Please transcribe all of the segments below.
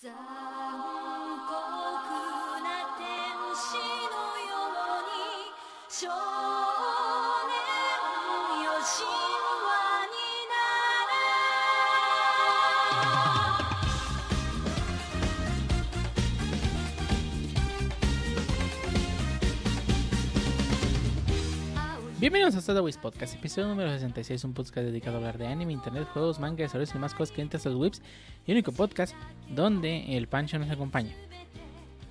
残酷な天使のように Bienvenidos a Wars Podcast, episodio número 66, un podcast dedicado a hablar de anime, internet, juegos, manga, desarrollos y más cosas que entras a los webs y único podcast donde el Pancho nos acompaña.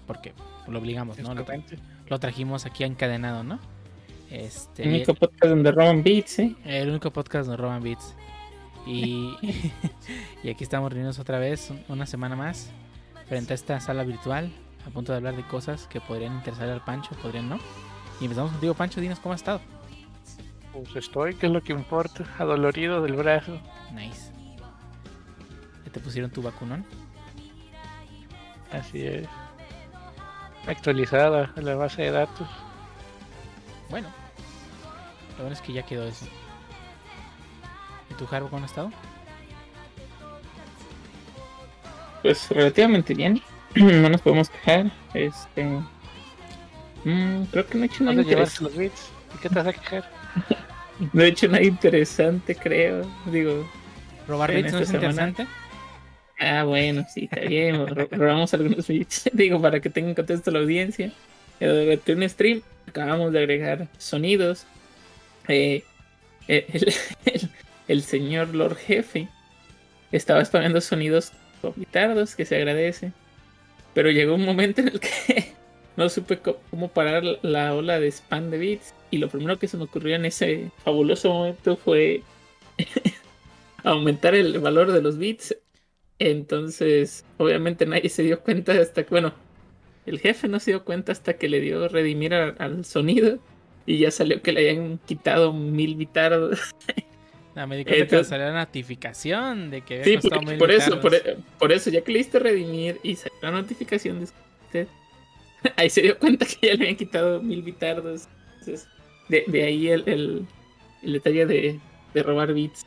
Porque lo obligamos, ¿no? Lo, lo trajimos aquí encadenado, ¿no? Este, El único podcast donde roban beats, ¿eh? el único podcast donde roban beats. Y, y aquí estamos reunidos otra vez, un- una semana más, frente a esta sala virtual, a punto de hablar de cosas que podrían interesar al Pancho, podrían no. Y empezamos contigo, Pancho, dinos cómo has estado. Pues estoy, que es lo que importa. Adolorido del brazo. Nice. ¿Ya te pusieron tu vacunón? Así es. Actualizada la base de datos. Bueno, lo bueno es que ya quedó eso. ¿Y tu Harbo cómo has estado? Pues relativamente bien. no nos podemos quejar. Este. mm, creo que no he hecho nada ¿Dónde llevarse interesante. los bits? ¿Y qué te vas a quejar? No he hecho nada interesante, creo. Digo. ¿Robar En bits no es semana. interesante? Ah, bueno, sí, está bien. ro- robamos algunos beats. Digo, para que tengan contexto la audiencia. Eh, Durante un stream acabamos de agregar sonidos. Eh, el, el- el señor Lord Jefe estaba spameando sonidos pitardos, que se agradece. Pero llegó un momento en el que no supe cómo parar la- la ola de spam de beats. Y lo primero que se me ocurrió en ese fabuloso momento fue aumentar el valor de los bits entonces, obviamente nadie se dio cuenta hasta que, bueno, el jefe no se dio cuenta hasta que le dio redimir a- al sonido y ya salió que le habían quitado mil bitardos. No, me di cuenta que Entonces- salió la notificación de que había Sí, costado por, mil por eso, por, e- por eso, ya que le diste redimir y salió la notificación de usted, ahí se dio cuenta que ya le habían quitado mil bitardos. Entonces, de, ahí el, el- detalle de, de robar bits.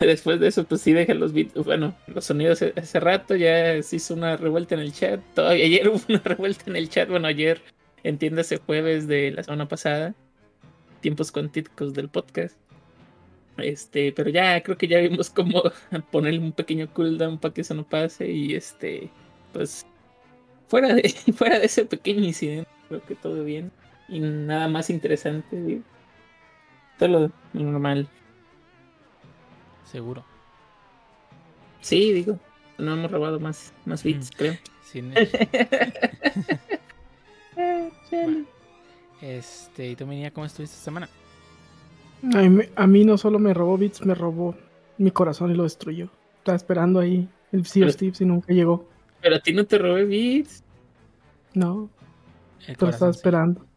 Después de eso, pues sí dejé los bits, bueno, los sonidos hace- hace rato, ya se hizo una revuelta en el chat. Todavía ayer hubo una revuelta en el chat, bueno, ayer, entiéndase jueves de la semana pasada, tiempos cuantíticos del podcast. Este, pero ya creo que ya vimos cómo ponerle un pequeño cooldown para que eso no pase y este, pues fuera de fuera de ese pequeño incidente, creo que todo bien y nada más interesante, digo. Todo lo normal. Seguro. Sí, digo, no hemos robado más más bits, Mm. creo. Sin- Eh, chale. este, ¿y tú, Minia, cómo estuviste esta semana? A mí, me- a mí no solo me robó bits, me robó mi corazón y lo destruyó. Estaba esperando ahí el Sea of Thieves y nunca llegó. Pero a ti no te robé bits. No, pero estaba esperando.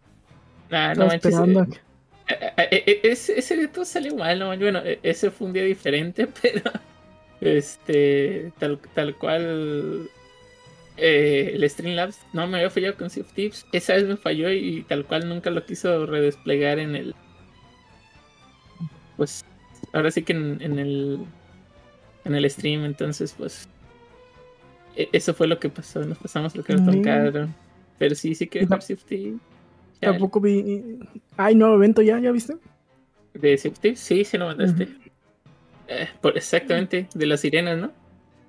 Ah, no Estaba manches. esperando. eh, Eh, eh, eh, Ese, ese día todo salió mal, ¿no? Bueno, eh, ese fue un día diferente, pero este, tal, tal cual eh, el Streamlabs no me había fallado con of Thieves. Esa vez me falló y tal cual nunca lo quiso redesplegar en el. Pues ahora sí que en, en el. En el stream, entonces, pues. E- Eso fue lo que pasó. Nos pasamos lo que nos Mm. tocaron. Pero sí, sí que No. jugar. Ya, Tampoco vi. Hay nuevo evento ya, ¿ya viste? ¿De Thieves? Sí, sí lo mandaste. Eh, por, exactamente, de las sirenas, ¿no?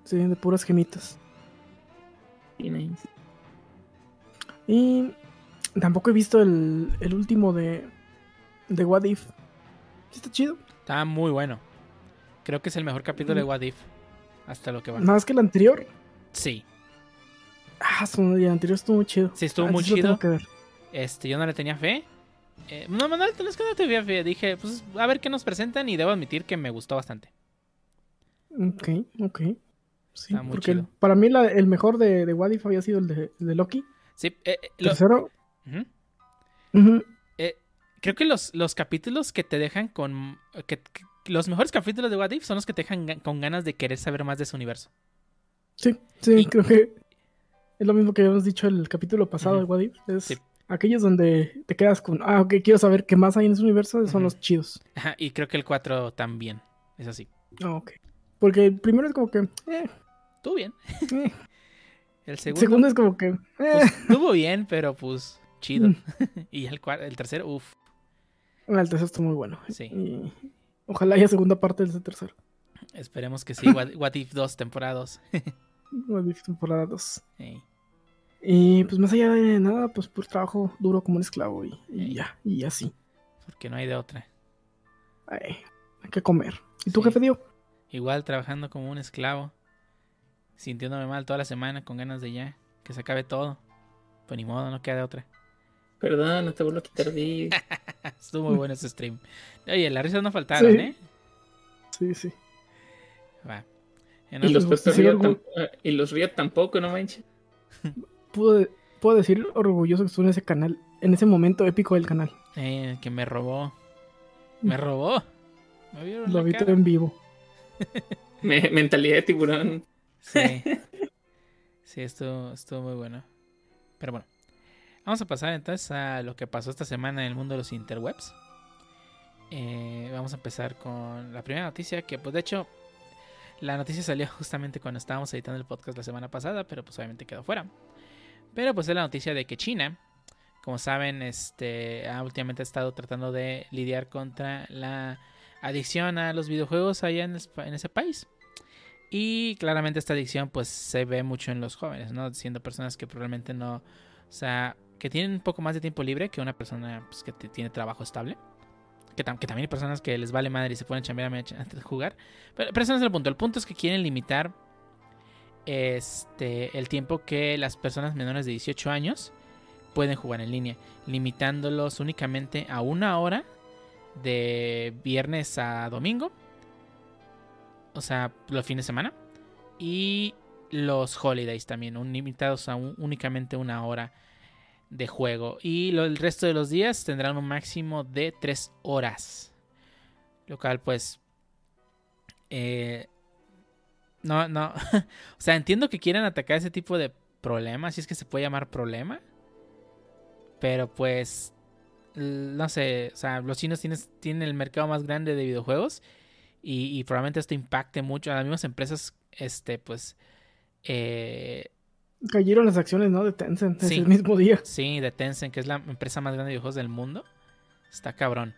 Sí, de puras gemitas. Nice. Y tampoco he visto el, el último de, de What If. ¿Sí ¿Está chido? Está muy bueno. Creo que es el mejor capítulo de Mm. What If. Hasta lo que va. Nada más que el anterior. Sí, Ah, su- el anterior estuvo muy chido. Sí, estuvo Ah, muy chido. tengo que ver. este, yo no le tenía fe. Eh, no, no, no, es que no tenía fe. Dije, pues a ver qué nos presentan y debo admitir que me gustó bastante. Ok, ok. Sí, Está muy porque chido. para mí la- el mejor de, de What If había sido el de, el de Loki. Sí, eh, eh, lo- Tercero. Ujú, creo que los, los capítulos que te dejan con... Que, que- los mejores capítulos de What If son los que te dejan con ganas de querer saber más de su universo. Sí, sí, Y- creo que es lo mismo que habíamos dicho el capítulo pasado Ujú. de What If. Es Sí. aquellos donde te quedas con, ah, ok, quiero saber qué más hay en ese universo, son los chidos. Ajá, y creo que el 4 también. Es así. Ah, ok. Porque el primero es como que, eh, Tú bien. eh. El El segundo, segundo es como que. eh, pues, estuvo bien, pero pues chido. Mm. y el, el tercero, uff, el tercero está muy bueno. Sí. Y ojalá haya segunda parte de ese tercero. esperemos que sí. What, What If 2, temporada 2. What If temporada 2. Ey, Y pues más allá de nada, pues por trabajo duro como un esclavo y, y ya, y así. porque no hay de otra. Ay, hay que comer. ¿Y tu Sí. jefe dio? Igual trabajando como un esclavo, sintiéndome mal toda la semana, con ganas de ya, que se acabe todo. Pues ni modo, no queda de otra. Perdón, no te vuelvo a quitar de Estuvo muy bueno ese stream. Oye, las risas no faltaron, Sí. ¿eh? Sí, sí. Va. En Y los, sí, ah, y los Río tampoco, no manches. Puedo, puedo decir orgulloso que estuve en ese canal, en ese momento épico del canal. Eh, que me robó. Me robó. Me vieron Lo vi todo en vivo. Me- mentalidad de tiburón. Sí. Sí, estuvo, estuvo muy bueno. Pero bueno. Vamos a pasar entonces a lo que pasó esta semana en el mundo de los interwebs. Eh, vamos a empezar con la primera noticia que pues de hecho la noticia salió justamente cuando estábamos editando el podcast la semana pasada, pero pues obviamente quedó fuera. Pero pues es la noticia de que China, como saben, este ha últimamente estado tratando de lidiar contra la adicción a los videojuegos allá en, es- en ese país. Y claramente esta adicción pues se ve mucho en los jóvenes, ¿no? Siendo personas que probablemente no, o sea, que tienen un poco más de tiempo libre que una persona pues, que tiene trabajo estable. Que, tam- que también hay personas que les vale madre y se ponen a chambear antes de jugar. Pero, pero ese no es el punto. El punto es que quieren limitar este, el tiempo que las personas menores de 18 años pueden jugar en línea. Limitándolos únicamente a una hora de viernes a domingo. O sea, los fines de semana. Y los holidays también, un- limitados a únicamente una hora de juego. Y lo- el resto de los días tendrán un máximo de 3 horas. Lo cual, pues. eh, no, no. o sea, entiendo que quieran atacar ese tipo de problemas, si es que se puede llamar problema. Pero pues. No sé, o sea, los chinos tienes- tienen el mercado más grande de videojuegos. Y, y probablemente esto impacte mucho a las mismas empresas. Este, pues. Eh, Cayeron las acciones, ¿no? De Tencent Sí. ese mismo día. Sí, de Tencent, que es la empresa más grande de videojuegos del mundo. Está cabrón.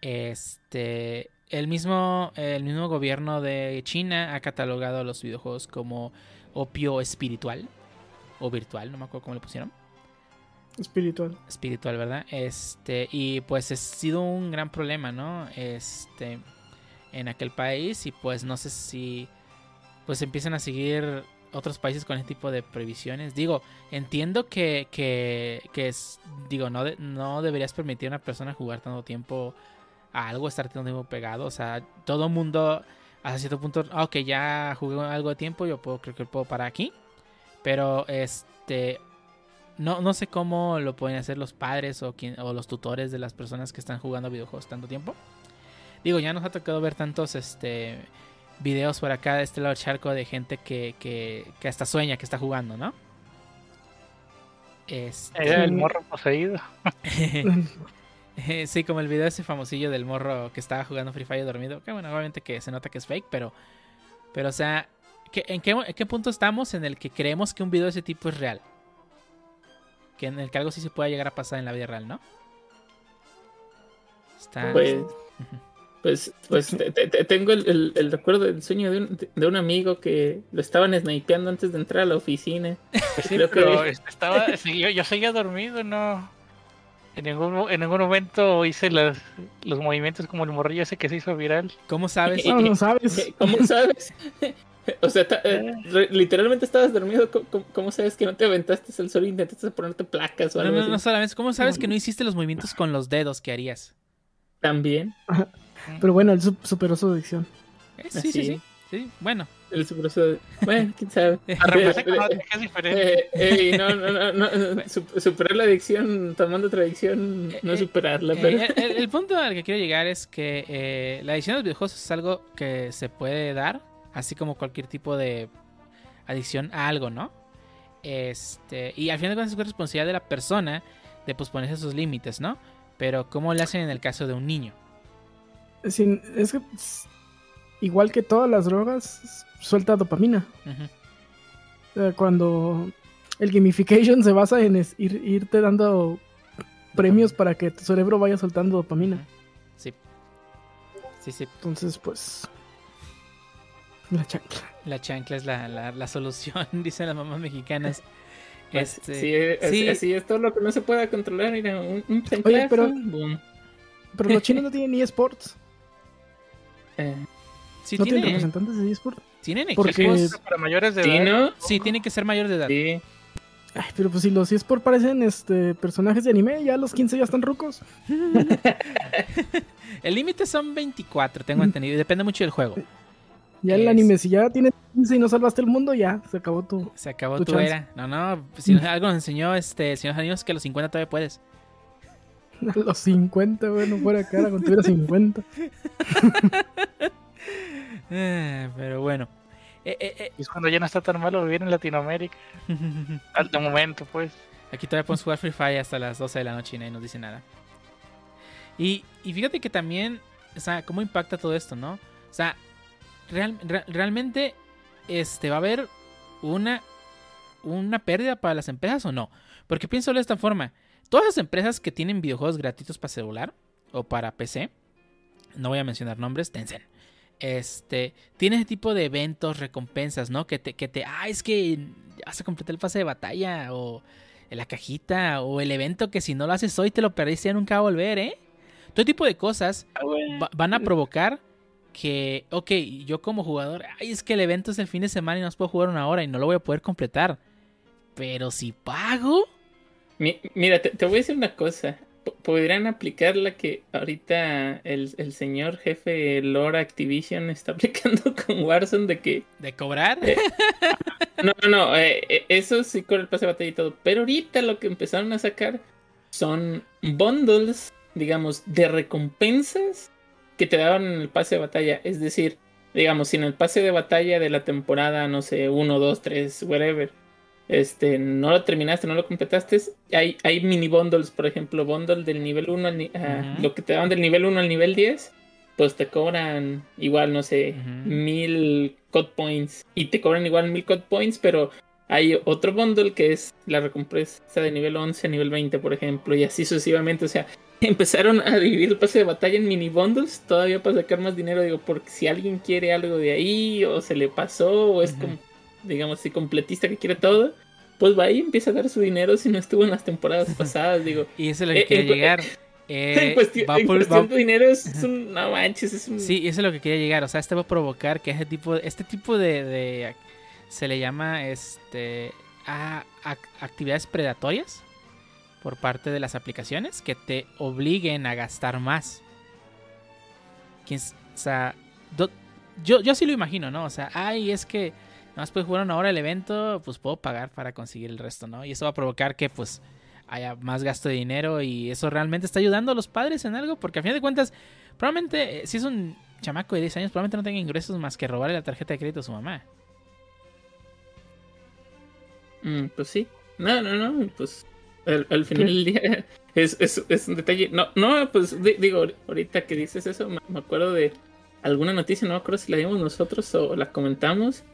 Este. El mismo, el mismo gobierno de China ha catalogado los videojuegos como opio espiritual. O virtual, no me acuerdo cómo le pusieron. Espiritual. Espiritual, ¿verdad? Este. Y pues ha sido un gran problema, ¿no? Este. En aquel país. Y pues no sé si. Pues empiezan a seguir otros países con este tipo de prohibiciones. Digo, entiendo que, que, que es, digo, no, de- no deberías permitir a una persona jugar tanto tiempo a algo, estar tanto tiempo pegado. O sea, todo mundo, hasta cierto punto, ah, ok, ya jugué algo de tiempo, yo puedo, creo que puedo parar aquí. Pero, este, no, no sé cómo lo pueden hacer los padres o, quien, o los tutores de las personas que están jugando videojuegos tanto tiempo. Digo, ya nos ha tocado ver tantos, este videos por acá de este lado del charco de gente que, que, que hasta sueña que está jugando, ¿no? Este, Era el morro poseído. sí, como el video ese famosillo del morro que estaba jugando Free Fire dormido. Que bueno, obviamente que se nota que es fake, pero. Pero, o sea, ¿qué- ¿en qué, en qué punto estamos en el que creemos que un video de ese tipo es real? Que en el que algo sí se pueda llegar a pasar en la vida real, ¿no? Está. Pues, pues, pues te- te- te- tengo el, el- el recuerdo del sueño de un, de un amigo que lo estaban snipeando antes de entrar a la oficina. Pues sí, Creo que- pero este, estaba, yo, yo seguía dormido, no. En ningún, en ningún momento hice los movimientos como el morrillo ese que se hizo viral. ¿Cómo sabes? No, no sabes. Eh, ¿Cómo sabes? O sea, ta- eh, re- literalmente estabas dormido. ¿Cómo, sabes que no te aventaste al sol e intentaste ponerte placas o No, algo no, así? no solamente. ¿Cómo sabes que no hiciste los movimientos con los dedos que harías? También. Pero bueno, él su- superó su adicción. Eh, sí, sí, sí. Bueno. El superoso de- Bueno, quién sabe. Eh, es diferente. Eh, ey, no, no, no, no, su- superar la adicción tomando otra adicción, no Eh, superarla, Eh, pero el, el- punto al que quiero llegar es que eh, la adicción a los videojuegos es algo que se puede dar, así como cualquier tipo de adicción a algo, ¿no? Este, y al final de cuentas es responsabilidad de la persona de posponerse esos límites, ¿no? Pero ¿cómo le hacen en el caso de un niño? Sin- es que, s- igual que todas las drogas, suelta dopamina. Cuando el gamification se basa en es- ir- irte dando premios para que tu cerebro vaya soltando dopamina. Sí. Sí, sí. Entonces, pues. La chancla. La chancla es la, la, la solución, dicen las mamás mexicanas. Pues, Este, sí, es- sí. así es todo lo que no se pueda controlar. Mira, un, un Oye, pero- boom. Pero los chinos no tienen eSports. Eh, sí no tienen tienen, representantes de eSports. tienen Porque- equipos. Para mayores de sí, edad. ¿no? Sí, tienen que ser mayor de edad. Sí. Ay, pero pues si los eSports parecen este, personajes de anime, ya los 15 ya están rucos. El límite son 24, tengo entendido. y Depende mucho del juego. Ya el Es- anime, si ya tienes 15 y no salvaste el mundo, ya se acabó tu. Se acabó Tu era. No, no. Si nos- algo nos enseñó este el señor Janinos que a los 50 todavía puedes. A los 50, bueno, fuera cara, cuando tuviera 50. Ah, pero bueno. Eh, eh, Y es cuando ya no está tan malo vivir en Latinoamérica. eh. Al de momento, pues. Aquí todavía podemos jugar Free Fire hasta las 12 de la noche y nadie nos dice nada. Y, y fíjate que también, o sea, cómo impacta todo esto, ¿no? O sea, real- re- realmente este, va a haber una, una pérdida para las empresas o no. Porque pienso de esta forma. Todas las empresas que tienen videojuegos gratuitos para celular o para PC, no voy a mencionar nombres, Tencent. Este, tiene ese tipo de eventos, recompensas, ¿no? Que te, que te, ah, es que a completar el pase de batalla o en la cajita o el evento que si no lo haces hoy te lo perdiste y ya nunca va a volver, ¿eh? Todo tipo de cosas va- van a provocar que, ok, yo como jugador, ay, es que el evento es el fin de semana y no puedo jugar una hora y no lo voy a poder completar. Pero si pago, Mi- mira, te, te voy a decir una cosa. P- Podrían aplicar la que ahorita el, el señor jefe Lord Activision está aplicando con Warzone de que de cobrar, Eh, No, no, no, eh, eh, eso sí con el pase de batalla y todo. Pero ahorita lo que empezaron a sacar son bundles, digamos, de recompensas que te daban en el pase de batalla. Es decir, digamos, si en el pase de batalla de la temporada, no sé, 1, 2, 3, whatever, este, no lo terminaste, no lo completaste, hay, hay mini bundles, por ejemplo, bundle del nivel 1 al ni- Ujú. lo que te daban del nivel 1 al nivel 10, pues te cobran igual, no sé, mil code points. Y te cobran igual mil code points, pero hay otro bundle que es la recompensa de nivel 11 a nivel 20, por ejemplo, y así sucesivamente. O sea, empezaron a dividir el pase de batalla en mini bundles todavía para sacar más dinero. Digo, porque si alguien quiere algo de ahí, o se le pasó, o es como, digamos, si completista que quiere todo. Pues va ahí y empieza a dar su dinero si no estuvo en las temporadas pasadas, digo. y eso es lo que Eh, cu- llegar. en Eh, cuestión, va en por- cuestión va- de dinero es, es un... No manches, es un... Sí, eso es lo que quería llegar. O sea, este va a provocar que ese tipo, este tipo de, de- se le llama este a, actividades predatorias por parte de las aplicaciones que te obliguen a gastar más. O sea, do- yo, yo sí lo imagino, ¿no? O sea, ay, es que nada más puedes jugar una hora el evento, pues puedo pagar para conseguir el resto, ¿no? Y eso va a provocar que pues haya más gasto de dinero y eso realmente está ayudando a los padres en algo, porque a fin de cuentas, probablemente eh, si es un chamaco de 10 años, probablemente no tenga ingresos más que robarle la tarjeta de crédito a su mamá. Mm, pues sí. No, no, no. Pues al, al final del día es, es, es un detalle. No, no, pues di- digo, ahorita que dices eso, me, me acuerdo de alguna noticia, no me acuerdo si la dimos nosotros o la comentamos,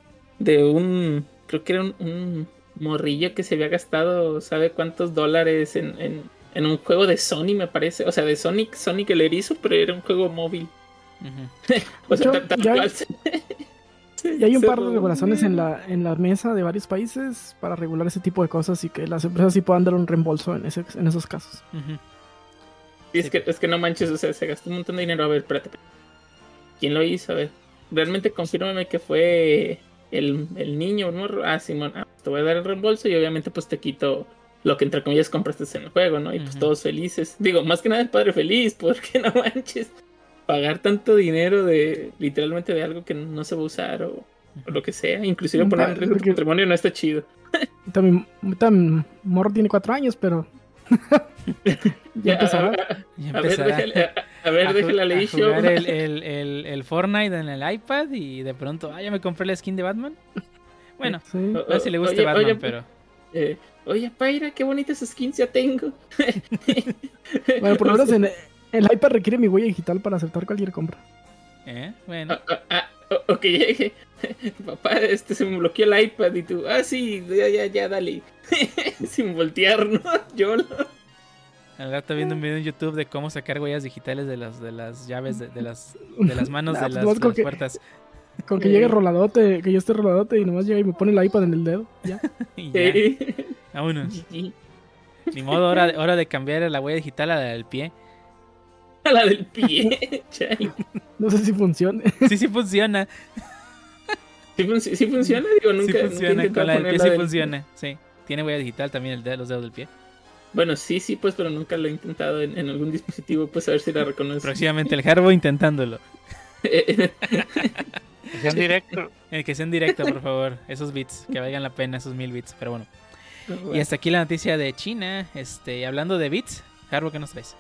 de un, creo que era un, un morrillo que se había gastado, ¿sabe cuántos dólares en, en, en un juego de Sony, me parece? O sea, de Sonic, Sonic el erizo, pero era un juego móvil. O sea, Yo- ya- cual se- Y hay un par de regulaciones en la, en la mesa de varios países para regular ese tipo de cosas y que las empresas sí puedan dar un reembolso en, ese, en esos casos. Y es que, es que no manches, o sea, se gastó un montón de dinero. A ver, espérate. ¿Quién lo hizo? A ver, realmente confírmame que fue el, el niño, el morro. Ah, Simón, ah, te voy a dar el reembolso y obviamente pues te quito lo que entre comillas compraste en el juego, ¿no? Y pues todos felices. Digo, más que nada el padre feliz, porque no manches. Pagar tanto dinero de literalmente de algo que no se va a usar o, o lo que sea. Inclusive Un poner en riesgo tu patrimonio no está chido. También, también Morro tiene cuatro años, pero ya empezará. Ya A ver, empezará déjale, a, ver, leer jugar el, el, el, el Fortnite en el iPad y de pronto, ah, ya me compré la skin de Batman. Bueno, Sí. no sé si le gusta Oye, Batman, oye, pero... Eh, oye, Paira, qué bonitas skins ya tengo. Bueno, por lo menos en el iPad requiere mi huella digital para aceptar cualquier compra. ¿eh? Bueno, Ah, ah, ah, o- ok, llegué. papá, este se me bloqueó el iPad y tú, ah, sí, ya, ya, ya, dale. Sin voltear, ¿no? Yo lo- Al rato viendo un video en YouTube de cómo sacar huellas digitales de las, de las llaves, de, de las, de las manos Nah, de pues las, nomás de con las que- puertas. Con que llegue roladote, que yo esté roladote y nomás llega y me pone el iPad en el dedo. Ya. Y ya, vámonos. Ni modo, hora de, hora de cambiar la huella digital a la del pie. A la del pie. No sé si funcione. Sí, sí funciona. ¿Sí, fun- sí funciona? Digo, nunca, sí nunca he funciona. intentado Con la del pie sí del- funciona. Sí. Tiene huella digital también el de los dedos del pie. Bueno, sí, sí, pues, pero nunca lo he intentado en, en algún dispositivo, pues a ver si la reconoce. Próximamente el Harbo intentándolo. Acción directo. Eh, que sea en directo, por favor. Esos bits, que valgan la pena, esos mil bits. Pero bueno. Y hasta aquí la noticia de China. Este, hablando de bits, Harbo, ¿qué nos traes?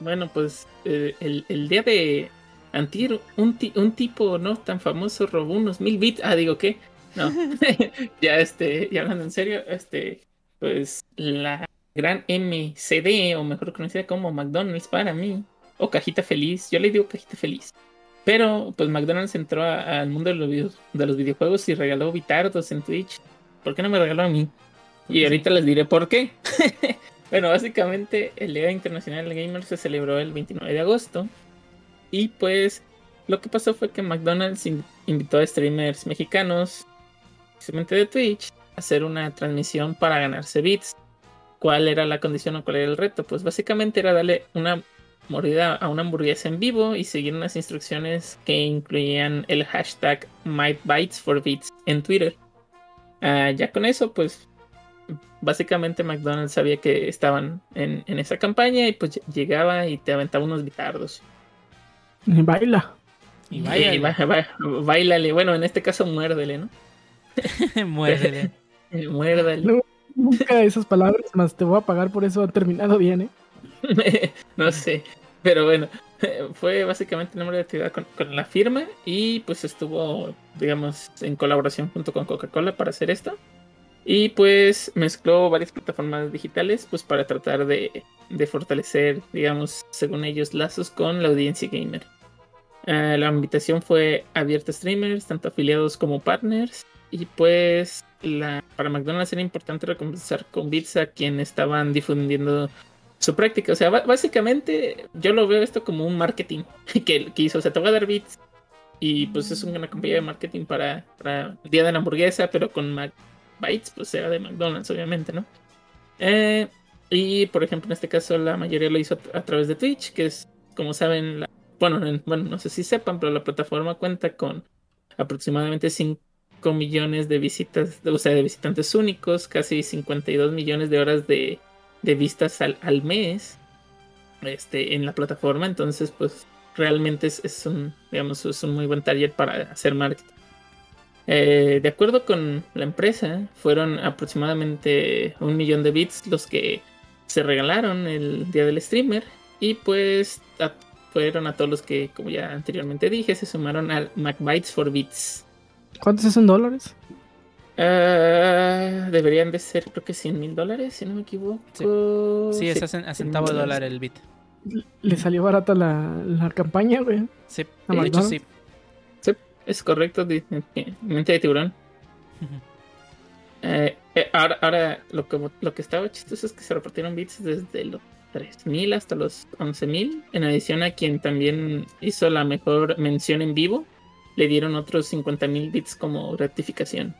Bueno, pues eh, el, el día de Antier, un, un tipo no tan famoso robó unos mil bits. Ah, digo, ¿qué? No. ya, este, ya hablando en serio, este, pues la gran MCD, o mejor conocida como McDonald's para mí, o Cajita Feliz, yo le digo Cajita Feliz. Pero, pues McDonald's entró al mundo de los, de los videojuegos y regaló bitardos en Twitch. ¿Por qué no me regaló a mí? Y ahorita les diré por qué. Bueno, básicamente el Día Internacional del Gamer se celebró el 29 de agosto. Y pues lo que pasó fue que McDonald's in- invitó a streamers mexicanos, precisamente de Twitch, a hacer una transmisión para ganarse bits. ¿Cuál era la condición o cuál era el reto? Pues básicamente era darle una mordida a una hamburguesa en vivo y seguir unas instrucciones que incluían el hashtag MyBitesForBits en Twitter. Ah, ya con eso, pues básicamente McDonald's sabía que estaban en, en esa campaña y pues llegaba y te aventaba unos bitardos. Y baila. Y Y vaya, ba- ba- bailale, bueno, en este caso muérdele, ¿no? muérdele. Muérdale. No. Nunca esas palabras, más te voy a pagar por eso han terminado bien, ¿eh? no sé, pero bueno, fue básicamente el nombre de actividad con, con la firma y pues estuvo, digamos, en colaboración junto con Coca-Cola para hacer esto. Y pues mezcló varias plataformas digitales pues para tratar de, de fortalecer, digamos, según ellos, lazos con la audiencia gamer. Eh, la invitación fue abierta a streamers, tanto afiliados como partners. Y pues la, para McDonald's era importante recompensar con bits a quienes estaban difundiendo su práctica. O sea, básicamente yo lo veo esto como un marketing que, que hizo. O sea, te voy dar bits. Y pues es una compañía de marketing para, el día de la hamburguesa, pero con Mac Bytes, pues era de McDonald's, obviamente, ¿no? Eh, y por ejemplo, en este caso, la mayoría lo hizo a, a través de Twitch, que es, como saben, la- bueno, en- bueno, no sé si sepan, pero la plataforma cuenta con aproximadamente 5 millones de visitas, o sea, de visitantes únicos, casi 52 millones de horas de, de vistas al, al mes este, en la plataforma. Entonces, pues realmente es, es un, digamos, es un muy buen target para hacer marketing. Eh, de acuerdo con la empresa, fueron aproximadamente un millón de bits los que se regalaron el día del streamer. Y pues fueron a todos los que, como ya anteriormente dije, se sumaron al MacBytes for Bits. ¿Cuántos es en dólares? Ah, deberían de ser, creo que 100 mil dólares, si no me equivoco. Sí, es a, cen- a centavo de dólar el bit. Le salió barata la, la campaña, güey. Sí, ¿A de hecho sí. Sí, es correcto, mente de tiburón. Eh, eh, ahora, ahora lo, que, lo que estaba chistoso es que se repartieron bits desde los 3000 hasta los 11000. En adición a quien también hizo la mejor mención en vivo, le dieron otros 50.000 bits como gratificación.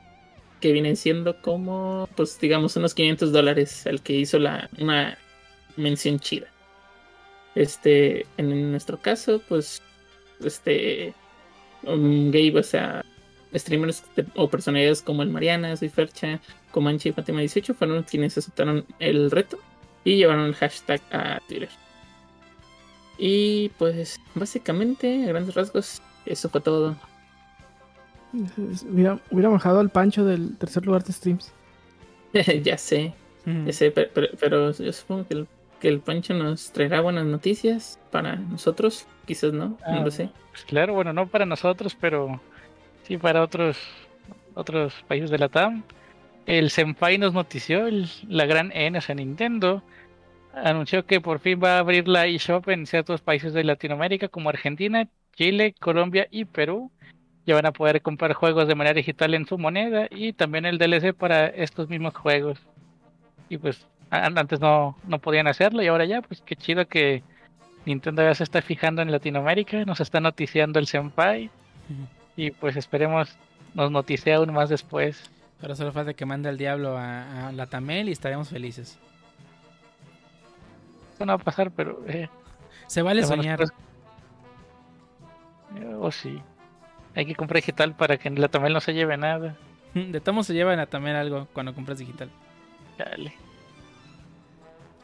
Que vienen siendo como, pues digamos, unos 500 dólares al que hizo la, una mención chida. Este, en nuestro caso, pues, este, um, Gabe, o sea, streamers o personalidades como el Mariana, Soy Fercha, Comanche y Fátima 18 fueron quienes aceptaron el reto y llevaron el hashtag a Twitter. Y pues básicamente, a grandes rasgos, eso fue todo. Hubiera, hubiera bajado al pancho del tercer lugar de streams. ya sé, Ujú. ya sé, pero, pero- pero yo supongo que el, que el Pancho nos traerá buenas noticias para nosotros, quizás no, no lo sé. Pues claro, bueno, no para nosotros, pero sí para otros otros países de la TAM. El Senpai nos notició, el- la gran N, o sea, Nintendo, anunció que por fin va a abrir la eShop en ciertos países de Latinoamérica como Argentina, Chile, Colombia y Perú. ya van a poder comprar juegos de manera digital en su moneda y también el DLC para estos mismos juegos. Y pues antes no, no podían hacerlo y ahora ya, pues qué chido que Nintendo ya se está fijando en Latinoamérica, nos está noticiando el Senpai y pues esperemos nos noticie aún más después. Ahora solo falta que mande al diablo a, a la Tamel y estaremos felices. No va a pasar, pero... Eh, Se vale soñar. pues- Eh, Oh, sí. Hay que comprar digital para que la Tamel no se lleve nada. De tomo se llevan a Tamel algo cuando compras digital. Dale.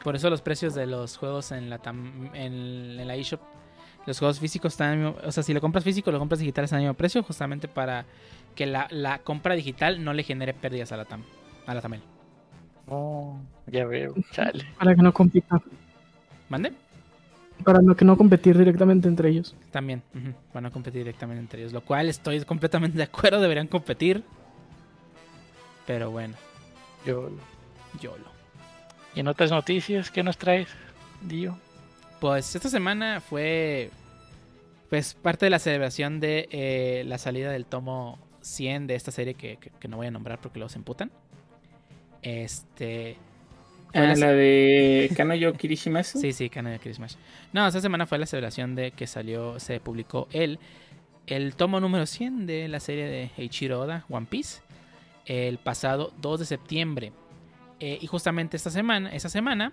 Por eso los precios de los juegos en la tam- en, en la eShop, los juegos físicos están al mismo, o sea, si lo compras físico o lo compras digital están al mismo precio, justamente para que la, la compra digital no le genere pérdidas a la tam, a la Tamel. Oh, ya veo. Chale. Para que no compita. ¿Mande? Para no, que no competir directamente entre ellos. También, ujú, van a competir directamente entre ellos, lo cual estoy completamente de acuerdo, deberían competir. Pero bueno, Yo... YOLO. Y en otras noticias, ¿qué nos traes, Dio? Pues esta semana fue pues parte de la celebración de eh, la salida del tomo 100 de esta serie que, que- que no voy a nombrar porque luego se emputan. Este... Ah, la- de Kanoyo Kirishimasu. Sí, sí, Canada Christmas. No, esta semana fue la celebración de que salió, se publicó el, el tomo número 100 de la serie de Eiichiro Oda, One Piece, el pasado 2 de septiembre. Eh, y justamente esta semana, esa semana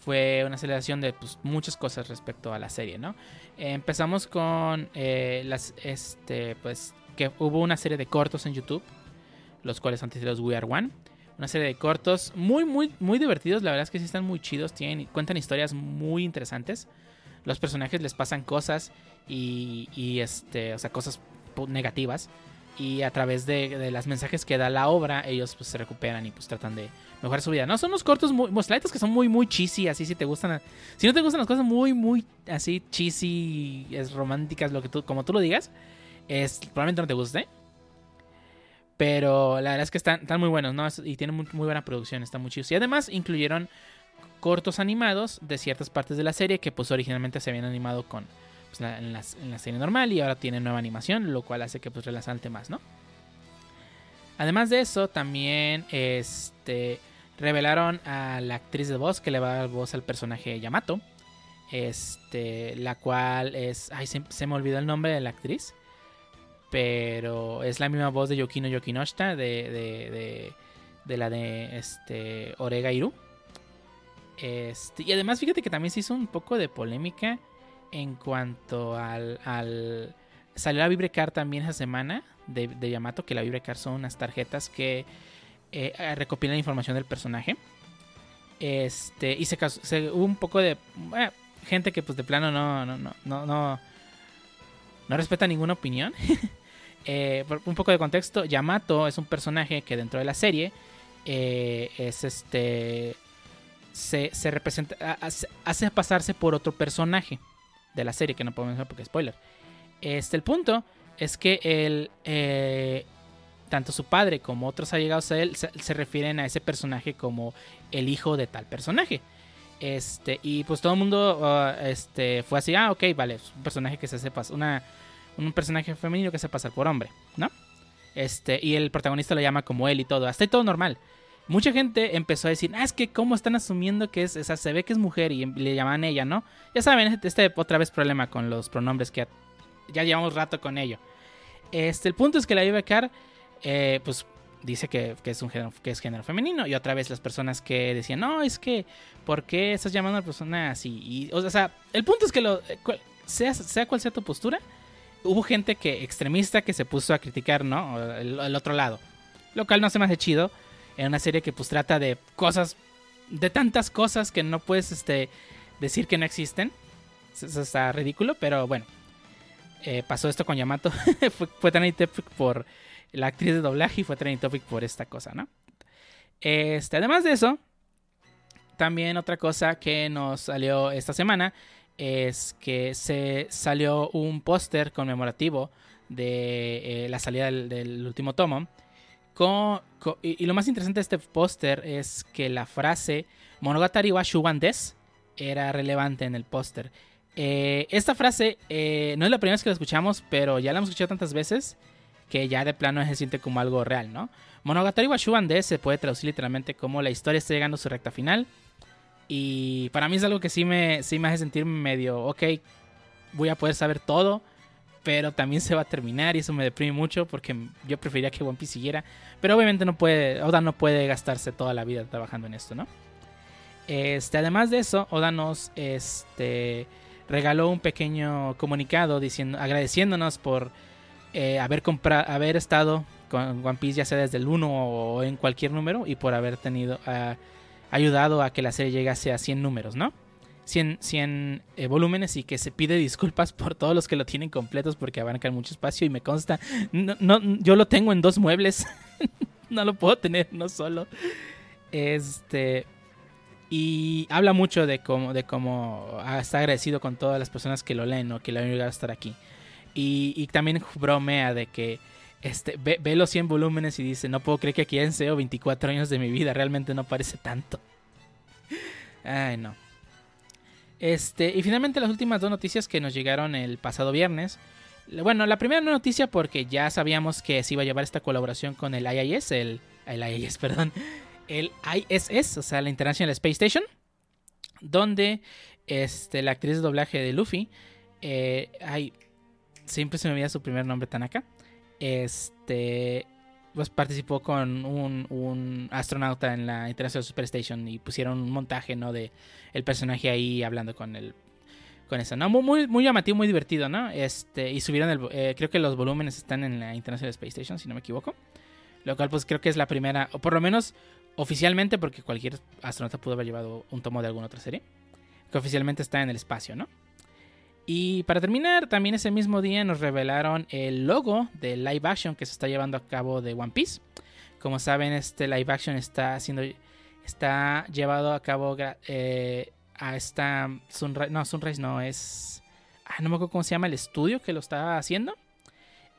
fue una celebración de pues, muchas cosas respecto a la serie, ¿no? Eh, empezamos con eh, las, este, pues, que hubo una serie de cortos en YouTube, los cuales de los We Are One. Una serie de cortos muy, muy, muy divertidos. La verdad es que sí están muy chidos. Tienen, cuentan historias muy interesantes. Los personajes les pasan cosas y, y, este, o sea, cosas negativas. Y a través de, las mensajes que da la obra, ellos pues se recuperan y pues tratan de mejorar su vida. No, son unos cortos muy, mostraditos que son muy, muy cheesy. Así si te gustan. Si no te gustan las cosas muy, muy así cheesy, es románticas, lo que tú, como tú lo digas, es, probablemente no te guste. Pero la verdad es que están, están muy buenos, ¿no? Y tienen muy, buena producción, están muy chidos. Y además incluyeron cortos animados de ciertas partes de la serie que pues originalmente se habían animado con pues, la- en, las- en la serie normal y ahora tienen nueva animación, lo cual hace que pues más, ¿no? Además de eso, también este revelaron a la actriz de voz que le va a dar voz al personaje Yamato. Este, la cual es. Ay, se, se me olvidó el nombre de la actriz. Pero es la misma voz de Yokino Yokinoshita, de, de, de, de la de este, Orega Iru. Este, y además, fíjate que también se hizo un poco de polémica en cuanto al. al salió la Vibrecar también esa semana de, de Yamato, que la Vibrecar son unas tarjetas que eh, recopilan información del personaje. Este, y se, se- hubo un poco de eh, gente que pues de plano no, no, no, no, no, no respeta ninguna opinión. Eh, un poco de contexto, Yamato es un personaje que dentro de la serie eh, es este se, se representa hace, pasarse por otro personaje de la serie que no podemos decir porque es spoiler. Este el punto es que él eh, tanto su padre como otros allegados a él se, se refieren a ese personaje como el hijo de tal personaje. Este, y pues todo el mundo ah, este, fue así, ah, ok, vale, es un personaje que se hace pasar, una, un personaje femenino que se pasar por hombre, ¿no? Este, y el protagonista lo llama como él y todo, hasta ahí todo normal. Mucha gente empezó a decir, ah, es que cómo están asumiendo que es, o sea, se ve que es mujer y le llaman ella, ¿no? Ya saben, este otra vez problema con los pronombres que ya llevamos rato con ello. Este, el punto es que la Ibecar, eh, pues dice que, que es un género, que es género femenino. Y otra vez las personas que decían, no, es que, ¿por qué estás llamando a una persona así? Y, o sea, el punto es que lo, eh, sea, sea cual sea tu postura, hubo gente que extremista que se puso a criticar, ¿no? El, otro lado. Lo cual no hace más de chido en una serie que pues trata de cosas, de tantas cosas que no puedes este, decir que no existen. Eso está ridículo, pero bueno. Eh, pasó esto con Yamato. fue, fue trending topic por la actriz de doblaje y fue trending topic por esta cosa, ¿no? Este, además de eso, también otra cosa que nos salió esta semana es que se salió un póster conmemorativo de eh, la salida del, último tomo. Con- y, lo más interesante de este póster es que la frase Monogatari wa Shuban era relevante en el póster. Eh, esta frase eh, no es la primera vez que la escuchamos, pero ya la hemos escuchado tantas veces que ya de plano se siente como algo real, ¿no? Monogatari wa Shubande se puede traducir literalmente como la historia está llegando a su recta final. Y para mí es algo que sí me, sí me hace sentir medio, ok, voy a poder saber todo, pero también se va a terminar y eso me deprime mucho porque yo preferiría que One Piece siguiera. Pero obviamente no puede, Oda no puede gastarse toda la vida trabajando en esto, ¿no? Este, además de eso, Oda nos este, regaló un pequeño comunicado diciendo, agradeciéndonos por eh, haber, comprado, haber estado con One Piece ya sea desde el 1 o en cualquier número y por haber tenido ah, ayudado a que la serie llegase a 100 números, ¿no? 100, 100 eh, volúmenes y que se pide disculpas por todos los que lo tienen completos porque abarcan mucho espacio y me consta, no, no, yo lo tengo en dos muebles, no lo puedo tener no solo. Este y habla mucho de cómo de cómo está agradecido con todas las personas que lo leen o que le han llegado a estar aquí. Y, y también bromea de que este, ve, ve, los 100 volúmenes y dice, no puedo creer que aquí hayan sido 24 años de mi vida, realmente no parece tanto. Ay, no. Este, y finalmente las últimas dos noticias que nos llegaron el pasado viernes. Bueno, la primera noticia porque ya sabíamos que se iba a llevar esta colaboración con el IIS, el, el IIS, perdón, el ISS, o sea, la International Space Station, donde este, la actriz de doblaje de Luffy, eh, ay, siempre se me olvida su primer nombre, Tanaka, este, pues participó con un, astronauta en la International Super Station y pusieron un montaje, ¿no? De el personaje ahí hablando con el con eso, ¿no? Muy, muy llamativo, muy divertido, ¿no? Este, y subieron el, eh, creo que los volúmenes están en la International Space Station, si no me equivoco. Lo cual, pues creo que es la primera, o por lo menos oficialmente, porque cualquier astronauta pudo haber llevado un tomo de alguna otra serie, que oficialmente está en el espacio, ¿no? Y para terminar, también ese mismo día nos revelaron el logo de live action que se está llevando a cabo de One Piece. Como saben, este live action está siendo está llevado a cabo eh, a esta Sunrise, no Sunrise no es, ah, no me acuerdo cómo se llama el estudio que lo está haciendo.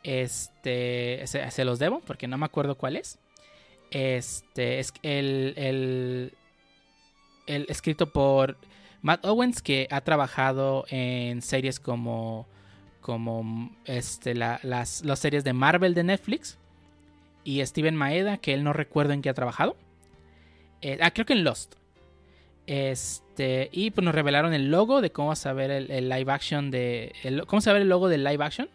Este, se, se los debo porque no me acuerdo cuál es. Este es el, el, el escrito por Matt Owens, que ha trabajado en series como, como este, la, las, las, series de Marvel de Netflix. Y Steven Maeda, que él no recuerdo en qué ha trabajado. Eh, ah, creo que en Lost. Este, y pues nos revelaron el logo de cómo saber el, el live action de. El, cómo saber el logo del live action.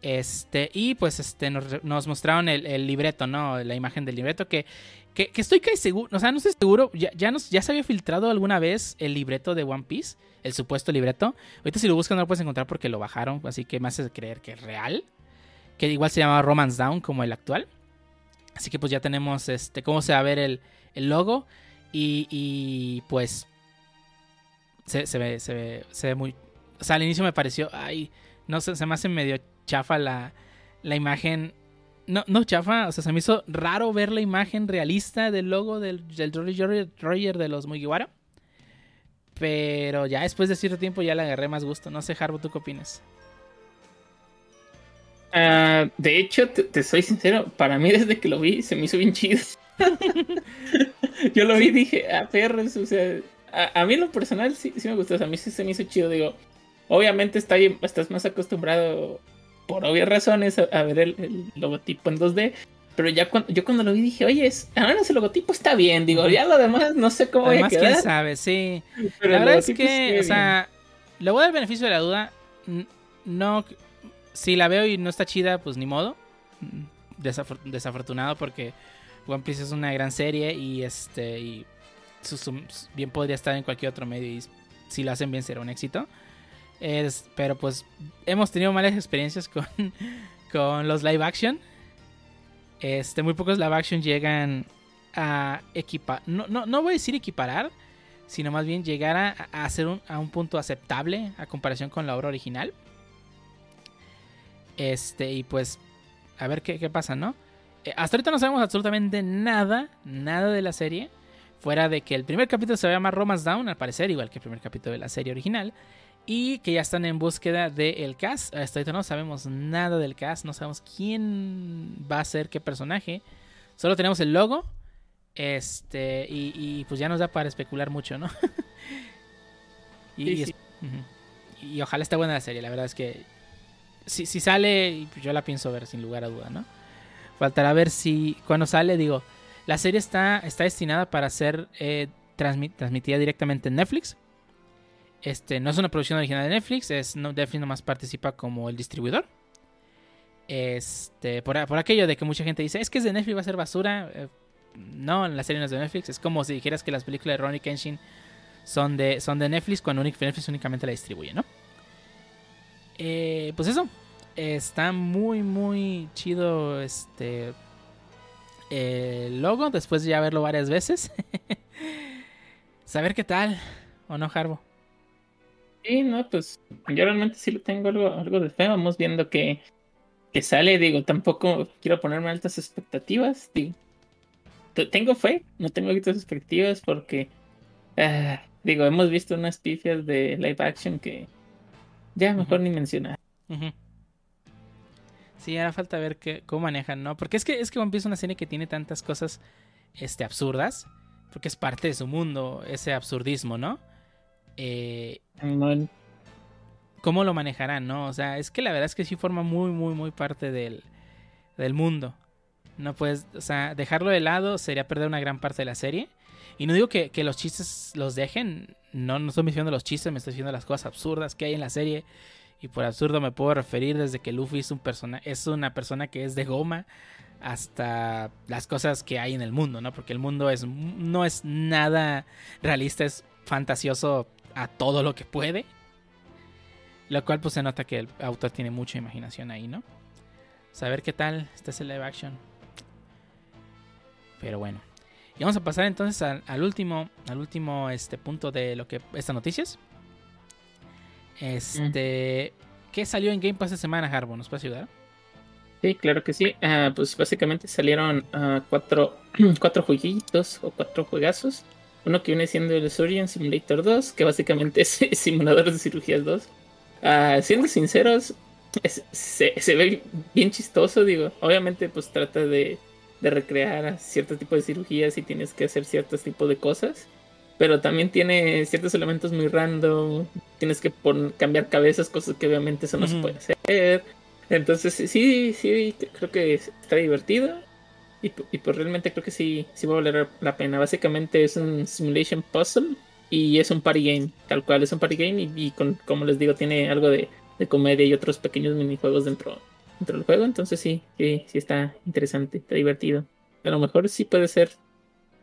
Este, y pues este, nos, mostraron el, el, libreto, ¿no? La imagen del libreto que que, estoy casi seguro, o sea, no estoy seguro, ya, ya, ya se había filtrado alguna vez el libreto de One Piece, el supuesto libreto. Ahorita si lo buscas no lo puedes encontrar porque lo bajaron, así que me hace creer que es real. Que igual se llama Romance Down como el actual. Así que pues ya tenemos este cómo se va a ver el, el logo. Y, y, pues se, se, ve, se ve muy... O sea, al inicio me pareció, ay, no sé, se me hace medio chafa la, la imagen no, no chafa, o sea, se me hizo raro ver la imagen realista del logo del, del Roger, Roger de los Mugiwara. Pero ya después de cierto tiempo ya le agarré más gusto. No sé, Harbo, ¿tú qué opinas? Uh, de hecho, te, te, soy sincero, para mí desde que lo vi se me hizo bien chido. Yo lo vi y dije, ah, perros, o sea, a, a, mí en lo personal sí, sí me gustó, o sea, a mí sí se me hizo chido, digo, obviamente está, estás más acostumbrado por obvias razones a, ver el, el, logotipo en 2D. Pero ya cuando, yo cuando lo vi dije, oye, ahora ese logotipo está bien. Digo, ya lo demás no sé cómo Además, voy a quedar. quién sabe, sí. Pero la verdad es que, o sea, le voy a dar el beneficio de la duda. No, si la veo y no está chida, pues ni modo. Desafor desafortunado porque One Piece es una gran serie y este y su, su, bien podría estar en cualquier otro medio y si lo hacen bien será un éxito. Es, pero pues hemos tenido malas experiencias con, con los live action. Este, muy pocos live action llegan a equipar. No, no, no voy a decir equiparar, sino más bien llegar a, a hacer un, a un punto aceptable a comparación con la obra original. Este, y pues, a ver qué, qué pasa, ¿no? Eh, hasta ahorita no sabemos absolutamente nada, nada de la serie. Fuera de que el primer capítulo se llama Romance Down, al parecer, igual que el primer capítulo de la serie original y que ya están en búsqueda del cast. Hasta ahorita no sabemos nada del cast, no sabemos quién va a ser qué personaje. Solo tenemos el logo. Este, y, y pues ya nos da para especular mucho, ¿no? y, sí, sí. y, y, ojalá esté buena la serie, la verdad es que si, si sale, yo la pienso ver sin lugar a duda, ¿no? Faltará ver si cuando sale, digo, la serie está, está destinada para ser eh, transmi- transmitida directamente en Netflix. Este, no es una producción original de Netflix, es, no, Netflix nomás participa como el distribuidor. Este, por, por aquello de que mucha gente dice, es que es de Netflix, va a ser basura. Eh, no, la serie no es de Netflix. Es como si dijeras que las películas de Ronnie Kenshin son de, son de Netflix cuando Netflix únicamente la distribuye, ¿no? Eh, pues eso. Está muy, muy chido este el logo. Después de ya verlo varias veces. Saber qué tal. ¿O no, Harbo? Sí, no, pues yo realmente sí le tengo algo, algo de fe. Vamos viendo que, que sale. Digo, tampoco quiero ponerme altas expectativas. Digo, te- tengo fe, no tengo altas expectativas porque, ah, digo, hemos visto unas pifias de live action que ya mejor ni mencionar. Sí, hará falta ver qué, cómo manejan, ¿no? Porque es que es que One Piece es una serie que tiene tantas cosas este, absurdas. Porque es parte de su mundo, ese absurdismo, ¿no? Eh, No, ¿Cómo lo manejarán, no? O sea, es que la verdad es que sí forma muy, muy, muy parte del, del mundo. No puedes, o sea, dejarlo de lado sería perder una gran parte de la serie. Y no digo que, que los chistes los dejen. No, no estoy diciendo los chistes, me estoy diciendo las cosas absurdas que hay en la serie. Y por absurdo me puedo referir desde que Luffy es un persona, es una persona que es de goma hasta las cosas que hay en el mundo, ¿no? Porque el mundo es no es nada realista, es fantasioso a todo lo que puede. Lo cual pues se nota que el autor tiene mucha imaginación ahí, ¿no? Saber qué tal está ese live action. Pero bueno. Y vamos a pasar entonces al, al último, al último este punto de lo que estas noticias. Este, ¿qué salió en Game Pass esta semana, Harbo? ¿Nos puedes ayudar? Sí, claro que sí. Ah, pues básicamente salieron ah, cuatro, cuatro jueguitos o cuatro juegazos. Uno que viene siendo el Surgeon Simulator 2, que básicamente es simulador de cirugías 2. Ah, siendo sinceros, es- se, se ve bien chistoso, digo. Obviamente, pues trata de, de recrear cierto tipo de cirugías y tienes que hacer ciertos tipos de cosas. Pero también tiene ciertos elementos muy random. Tienes que pon- cambiar cabezas, cosas que obviamente eso no se Ujú. puede hacer. Entonces, sí, sí, creo que está divertido. Y, pu- y pues realmente creo que sí, sí va a valer la pena. Básicamente es un simulation puzzle y es un party game, tal cual, es un party game y, y con, como les digo, tiene algo de, de comedia y otros pequeños minijuegos dentro, dentro del juego. Entonces sí, sí, sí está interesante, está divertido. A lo mejor sí puede ser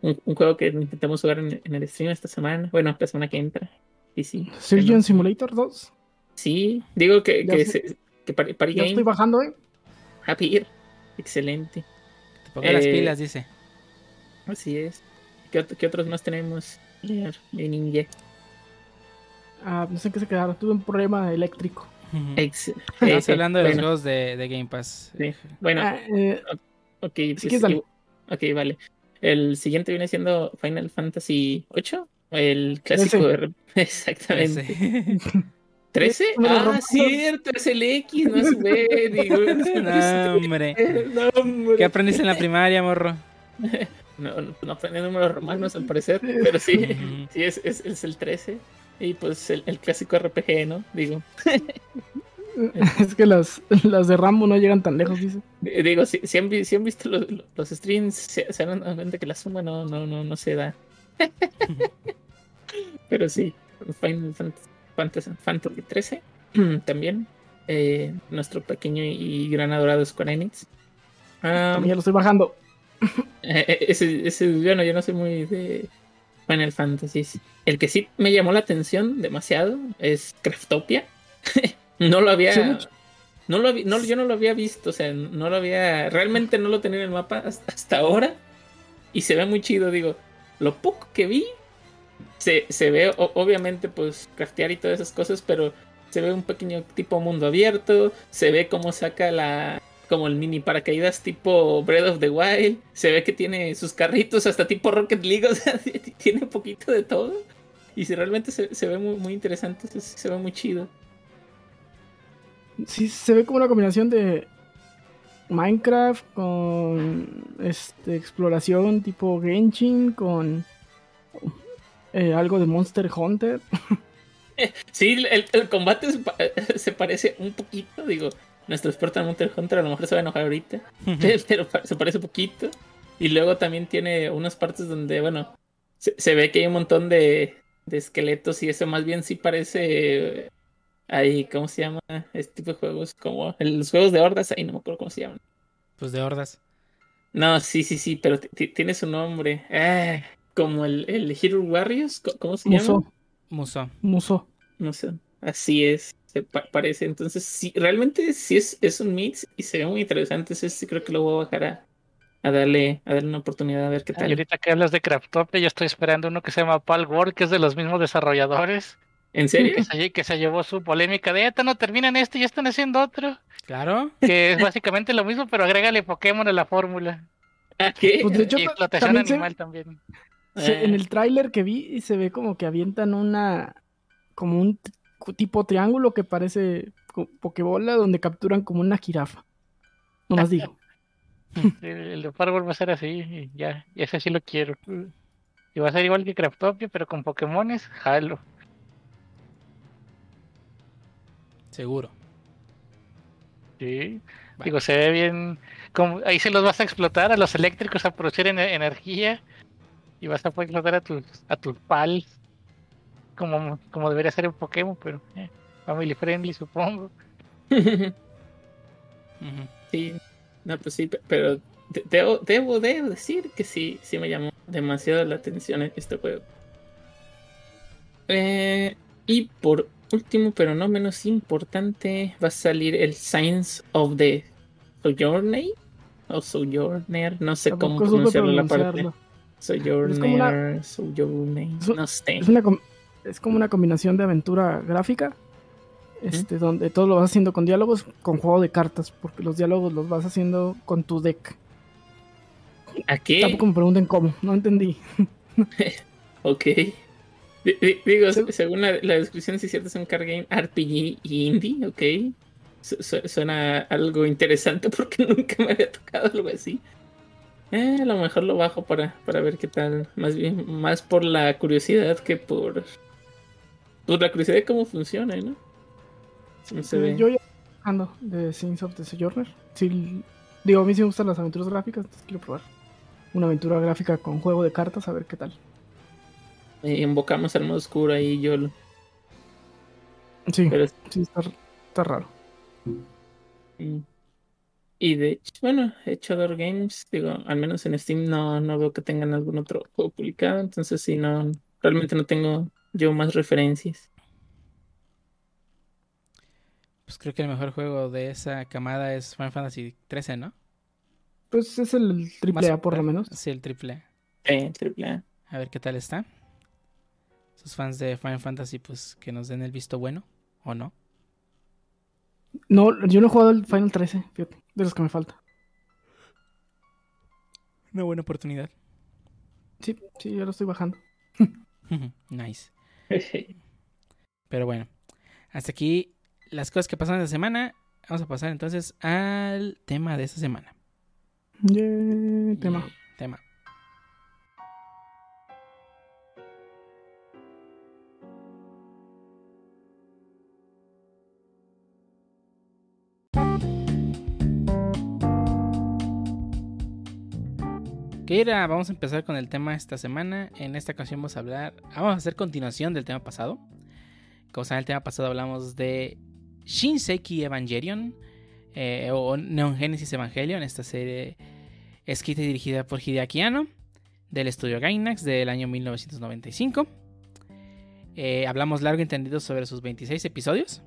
un, un juego que intentemos jugar en, en el stream esta semana. Bueno, la semana que entra. Y sí. Surgeon Pero- Simulator 2. Sí, digo que, que, se- que party, party Ya game, estoy bajando, eh. happy Ear. Excelente. Te pongo las Eh, pilas, dice. Así es. ¿Qué, ot- qué otros más tenemos? Leer de ninja. Ah, no sé en qué se quedaron. Tuve un problema eléctrico. Ujú. Ex- Estamos eh, hablando de los juegos de, de Game Pass. Sí. Bueno, Ah, eh, pues, quieres, dale. ok, vale. El siguiente viene siendo Final Fantasy VIII. El clásico Ese. de... Exactamente. Ese. ¿13? Me lo Ah, cierto, es el X, no es B. Digo, no, hombre. No, hombre. ¿Qué aprendiste en la primaria, morro? No, no, no aprendí números romanos al parecer, pero sí, sí es, es, es el 13. Y pues el, el clásico RPG, ¿no? Digo, es que las, las de Rambo no llegan tan lejos, dice. di- digo si, si han, si han visto los, los streams, se, se dan cuenta que la suma no, no, no, no se da. pero sí, Final Fantasy, Fantasy, Fantasy 13 también. eh, nuestro pequeño y gran adorado Square Enix. También ya lo estoy bajando. Eh, ese, ese, bueno, yo no soy muy de Final Fantasy. El que sí me llamó la atención demasiado es Craftopia. no lo había. Sí, no lo había- no, yo no lo había visto, o sea, no lo había. Realmente no lo tenía en el mapa hasta, hasta ahora. Y se ve muy chido, digo. Lo poco que vi, se, se ve, obviamente, pues, craftear y todas esas cosas, pero se ve un pequeño tipo mundo abierto. Se ve cómo saca la. Como el mini paracaídas tipo Breath of the Wild. Se ve que tiene sus carritos hasta tipo Rocket League. O sea, tiene un poquito de todo. Y si realmente se, se ve muy, muy interesante, se, se ve muy chido. Sí, se ve como una combinación de Minecraft con este, exploración tipo Genshin, con eh, algo de Monster Hunter. Sí, el, el combate se, pa- se parece un poquito, digo. nuestro experto en Monster Hunter a lo mejor se va a enojar ahorita, pero se parece poquito. Y luego también tiene unas partes donde, bueno, se, se ve que hay un montón de, de esqueletos y eso más bien sí parece... Ahí, ¿cómo se llama? Este tipo de juegos, como los juegos de hordas, ahí no me acuerdo cómo se llaman. Pues de hordas. No, sí, sí, sí, pero ti- ti- tiene su nombre. Ah, como el, el Hero Warriors, ¿cómo se llama? Muso, Muso. muso. No sé, así es, se pa- parece. Entonces, sí, realmente sí es, es un mix y se ve muy interesante. Entonces, sí creo que lo voy a bajar a, a darle, a darle una oportunidad a ver qué Y tal. ahorita que hablas de Craftopia, yo estoy esperando uno que se llama Pal World, que es de los mismos desarrolladores, ¿En serio? que se, que se llevó su polémica de esta no terminan esto y ya están haciendo otro, Claro. que es básicamente lo mismo, pero agrégale Pokémon a la fórmula. ¿Ah, qué? Pues de hecho, y ta- explotación también se- animal también. Se- en Ah. el tráiler que vi se ve como que avientan una como un tipo triángulo que parece pokebola donde capturan como una jirafa. No más digo. El, el de World va a ser así, ya, y ese sí lo quiero. Y va a ser igual que Craftopia, pero con Pokémones, jalo. Seguro. Sí. Digo, se ve bien. Como, ahí se los vas a explotar a los eléctricos a producir ene- energía. Y vas a poder explotar a tus, a tus pals. Como, como debería ser en Pokémon, pero eh, family friendly, supongo. Sí, no, pues sí, pe- pero de- debo, debo, debo decir que sí, sí me llamó demasiado la atención este juego. Eh, y por último, pero no menos importante, va a salir el Science of the Sojourner o Sojourner, no sé cómo pronunciarlo la parte. Sojourner, Es como una- Sojourner, no sé. Es, una es como una combinación de aventura gráfica. Este, donde todo lo vas haciendo con diálogos, con juego de cartas, porque los diálogos los vas haciendo con tu deck. ¿A qué? Tampoco me pregunten cómo, no entendí. Ok. Di- di- Digo, Sí. según la, la descripción, si es cierto, es un card game RPG y indie, ok. Su- su- suena algo interesante porque nunca me había tocado algo así. Eh, a lo mejor lo bajo para, para ver qué tal. Más bien, más por la curiosidad que por. Por la curiosidad de cómo funciona, ¿no? No se ve. Yo ya ando de Scenes of the Sojourner. Sí, digo, a mí sí me gustan las aventuras gráficas, entonces quiero probar. Una aventura gráfica con juego de cartas, a ver qué tal. Eh, invocamos al modo oscuro ahí, yo. lo- Sí, Pero sí, está, está raro. Mm. Y de hecho, bueno, Echador Games, digo, al menos en Steam no, no veo que tengan algún otro juego publicado, entonces sí, no, realmente no tengo yo más referencias. Pues creo que el mejor juego de esa camada es Final Fantasy XIII, ¿no? Pues es el triple Más- A por lo menos. Sí, el triple. Eh, triple A. A ver qué tal está. Sus fans de Final Fantasy, pues que nos den el visto bueno o no. No, yo no he jugado el Final 13, fíjate, de los que me falta. Una buena oportunidad. Sí, sí, ya lo estoy bajando. nice. Pero bueno, hasta aquí las cosas que pasaron esta semana. Vamos a pasar entonces al tema de esta semana. Yeah, tema. Yeah, Vamos a empezar con el tema esta semana. En esta ocasión vamos a hablar, vamos a hacer continuación del tema pasado. Como saben, el tema pasado hablamos de Shinseki Evangelion eh, o Neon Genesis Evangelion, esta serie escrita y dirigida por Hideaki Anno del estudio Gainax del año 1995. Eh, hablamos largo y entendido sobre sus 26 episodios.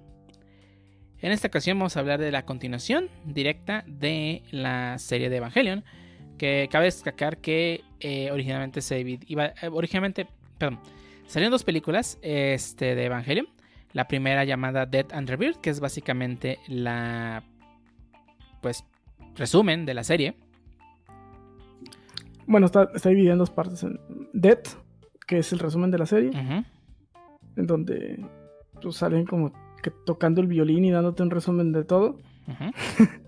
En esta ocasión vamos a hablar de la continuación directa de la serie de Evangelion. Que cabe destacar que eh, originalmente se iba. eh, originalmente. Perdón. Salieron dos películas este, de Evangelion. La primera llamada Dead and Rebirth, que es básicamente la. Pues. resumen de la serie. Bueno, está, está dividida en dos partes. En Dead, que es el resumen de la serie, en donde pues, salen como que tocando el violín y dándote un resumen de todo. Ujú.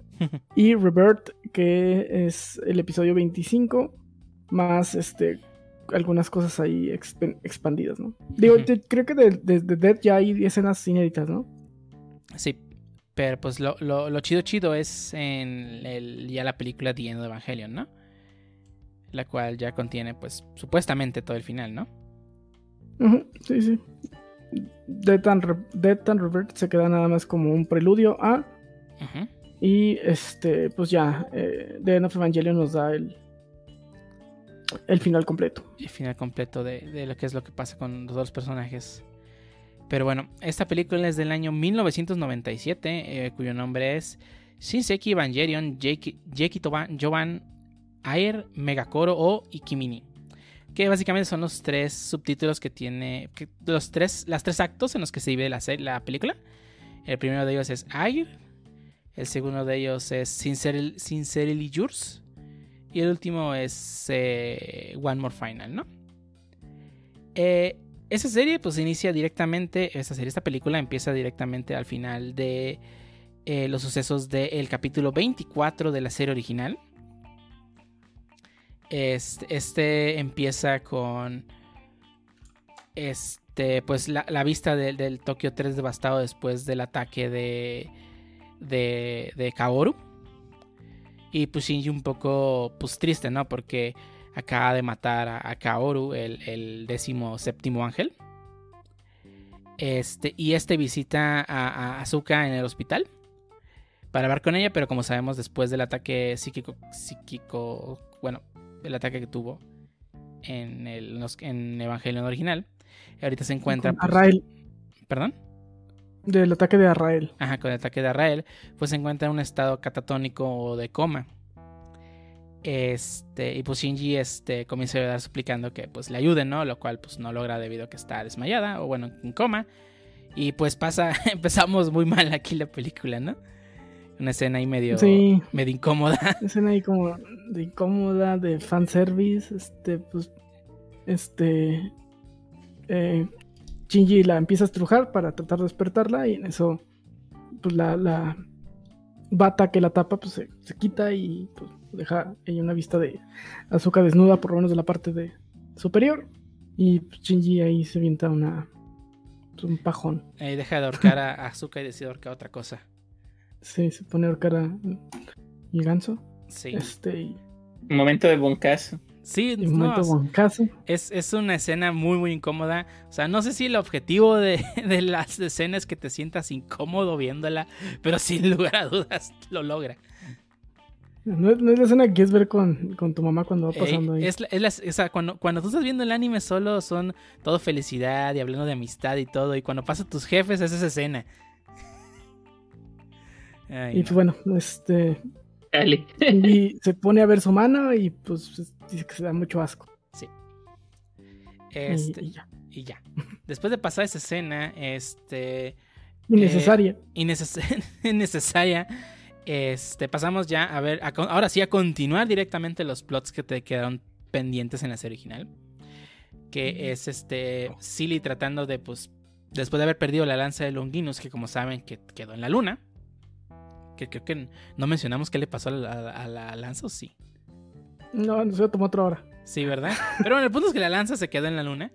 Y Rebirth, que es el episodio 25, más este algunas cosas ahí expandidas, ¿no? Digo, creo que de, de- de Dead ya hay escenas inéditas, ¿no? Sí. Pero pues lo, lo, lo chido chido es en el, ya la película The End of Evangelion, ¿no? La cual ya contiene pues supuestamente todo el final, ¿no? Ujú, Sí, sí. Death and, Re- Death and Rebirth se queda nada más como un preludio a. Ujú. Y este, pues ya, eh, The End Evangelion nos da el, el final completo. el final completo de, de lo que es lo que pasa con los dos personajes. Pero bueno, esta película es del año 1997, eh, cuyo nombre es Shinseki Evangelion Jeki Joban Air Megakoro o Ikimini. Que básicamente son los tres subtítulos que tiene. los tres, las tres actos en los que se divide la, la película. El primero de ellos es Air. El segundo de ellos es Sincerely, Yours. Y el último es eh, One More Final, ¿no? Eh, esa serie pues inicia directamente, esta serie, esta película empieza directamente al final de eh, los sucesos del capítulo 24 de la serie original. Este, este empieza con este, pues la, vista del Tokio 3 devastado después del ataque de, de, de Kaoru. Y pues Shinji un poco pues triste, ¿no? Porque acaba de matar a, a Kaoru, el, el décimo séptimo ángel. Este, y este visita a, a Asuka en el hospital para hablar con ella, pero como sabemos, después del ataque psíquico, psíquico bueno, el ataque que tuvo en el en Evangelion original, ahorita se encuentra. Con pues, Arrael, ¿Perdón? Del ataque de Arrael. Ajá, con el ataque de Arrael, pues se encuentra en un estado catatónico o de coma. Este, y pues Shinji este, comienza a ayudar suplicando que pues le ayuden, ¿no? Lo cual pues no logra debido a que está desmayada o bueno, en coma. Y pues pasa, empezamos muy mal aquí la película, ¿no? Una escena ahí medio, Sí, medio incómoda. escena ahí como de incómoda, de fanservice, este, pues, este, eh, Shinji la empieza a estrujar para tratar de despertarla y en eso, pues la, la bata que la tapa, pues se, se quita y pues deja ahí una vista de Azuka desnuda, por lo menos de la parte de superior y pues, Shinji ahí se avienta una, pues, un pajón. Eh, deja de ahorcar a Azuka y decide ahorcar otra cosa. Sí, se pone a ahorcar a el ganso. Sí. Este, y Momento de boncazo. Sí, no. Es, es una escena muy, muy incómoda. O sea, no sé si el objetivo de, de las escenas es que te sientas incómodo viéndola, pero sin lugar a dudas lo logra. No, es- no es la escena que quieres ver con, con tu mamá cuando va Eh, pasando ahí. es la- es la- o sea, cuando, cuando tú estás viendo el anime solo son todo felicidad y hablando de amistad y todo. Y cuando pasa tus jefes es esa escena. Ay, y no. pues bueno, este. Dale. Y se pone a ver su mano y pues es- dice que se da mucho asco. Y- Este, y ya. y ya. Después de pasar esa escena, este. Innecesaria. inneces- innecesaria. Este, pasamos ya a ver, a ahora sí a continuar directamente los plots que te quedaron pendientes en la serie original. Que es este, Silly tratando de, pues, después de haber perdido la lanza de Longinus, que como saben que quedó en la luna. Que creo que no mencionamos qué le pasó a la, a la lanza, ¿o sí? No, no se tomó otra hora. Sí, ¿verdad? Pero bueno, el punto es que la lanza se quedó en la luna.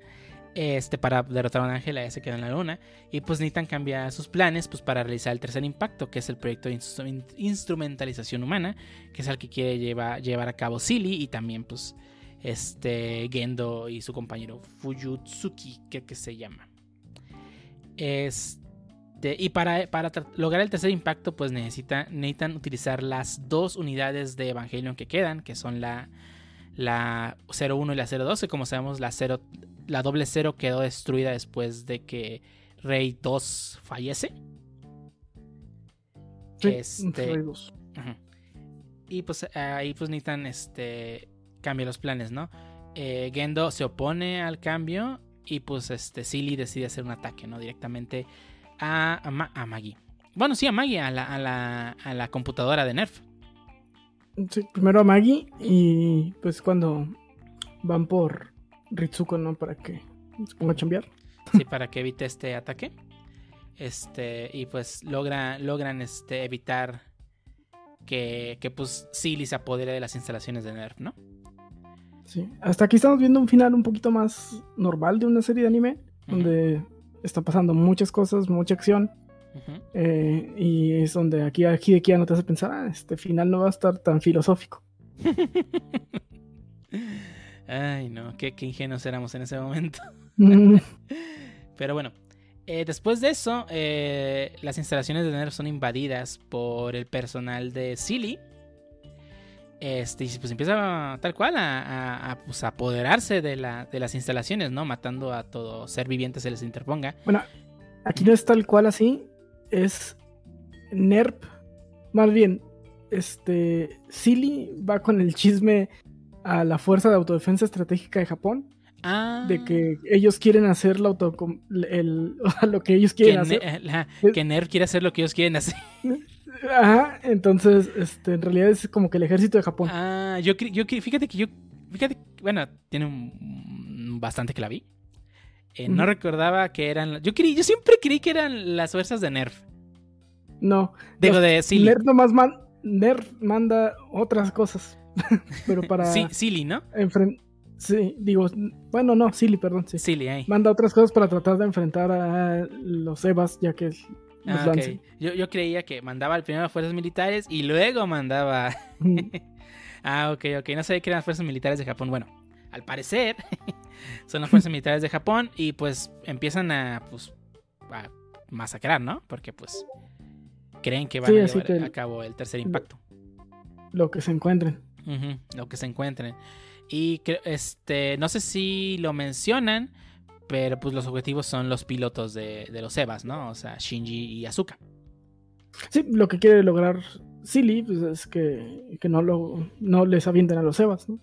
Este, para derrotar a un ángel, ella se quedó en la luna. Y pues Nathan cambia sus planes pues, para realizar el tercer impacto, que es el proyecto de instru- instrumentalización humana, que es el que quiere lleva- llevar a cabo Silly y también pues este Gendo y su compañero Fuyutsuki, creo que se llama. Este, y para, lograr el tercer impacto, pues necesita Nathan utilizar las dos unidades de Evangelion que quedan, que son la, la 01 y la 02, que como sabemos la, 0, la doble 0 quedó destruida después de que Rey 2 fallece. Sí, Este- Rey dos. Ujú. Y pues ahí pues Nathan este, cambia los planes, ¿no? Eh, Gendo se opone al cambio y pues este Silly decide hacer un ataque, ¿no? Directamente a, a, Ma- a Maggie. Bueno, sí, a Maggie, a la, a la, a la computadora de Nerf. Sí, primero a Maggie y pues cuando van por Ritsuko, ¿no? Para que se ponga a chambear. Sí, para que evite este ataque. Este, y pues logra, logran este, evitar que, que pues Silly se apodere de las instalaciones de Nerf, ¿no? Sí. Hasta aquí estamos viendo un final un poquito más normal de una serie de anime, donde está pasando muchas cosas, mucha acción. Eh, y es donde aquí, aquí de aquí ya no te hace pensar, ah, este final no va a estar tan filosófico. Ay, no, qué, qué ingenuos éramos en ese momento. Mm, Pero bueno, eh, después de eso, eh, las instalaciones de Nerf son invadidas por el personal de Silly. Este, y pues empieza tal cual a, a- a, pues, apoderarse de, la, de las instalaciones, ¿no? Matando a todo ser viviente se les interponga. Bueno, aquí no es tal cual así, es NERP. Más bien, este Silly va con el chisme a la Fuerza de Autodefensa Estratégica de Japón Ah, de que ellos quieren hacer la auto el, lo que ellos quieren hacer. eh, la- que Nerf quiere hacer lo que ellos quieren hacer. Ajá, entonces, este, en realidad es como que el ejército de Japón. Ah, yo, cre- yo fíjate que yo, fíjate, bueno, tiene un- bastante que la vi. Eh, No recordaba que eran, yo creí, yo siempre creí que eran las fuerzas de Nerf. No, Digo, de Silly. NERF nomás man- NERF manda otras cosas, pero para Sí, Silly, ¿no? Sí, digo, bueno, no, Silly, perdón, sí. Silly, ahí. Manda otras cosas para tratar de enfrentar a los Evas, ya que los Ah, ok. lancen. yo, yo creía que mandaba al primero a fuerzas militares y luego mandaba. Mm, Ah, ok, ok. No sabía que eran las fuerzas militares de Japón. Bueno, al parecer son las fuerzas militares de Japón y pues empiezan a, pues, a masacrar, ¿no? Porque pues creen que van Sí, a llevar que- a cabo el tercer impacto. Lo que se encuentren. Lo que se encuentren. Y este, no sé si lo mencionan, pero pues los objetivos son los pilotos de, de los Evas, ¿no? O sea, Shinji y Asuka. Sí, lo que quiere lograr Silly pues, es que, que no, lo, no les avienten a los Evas, ¿no?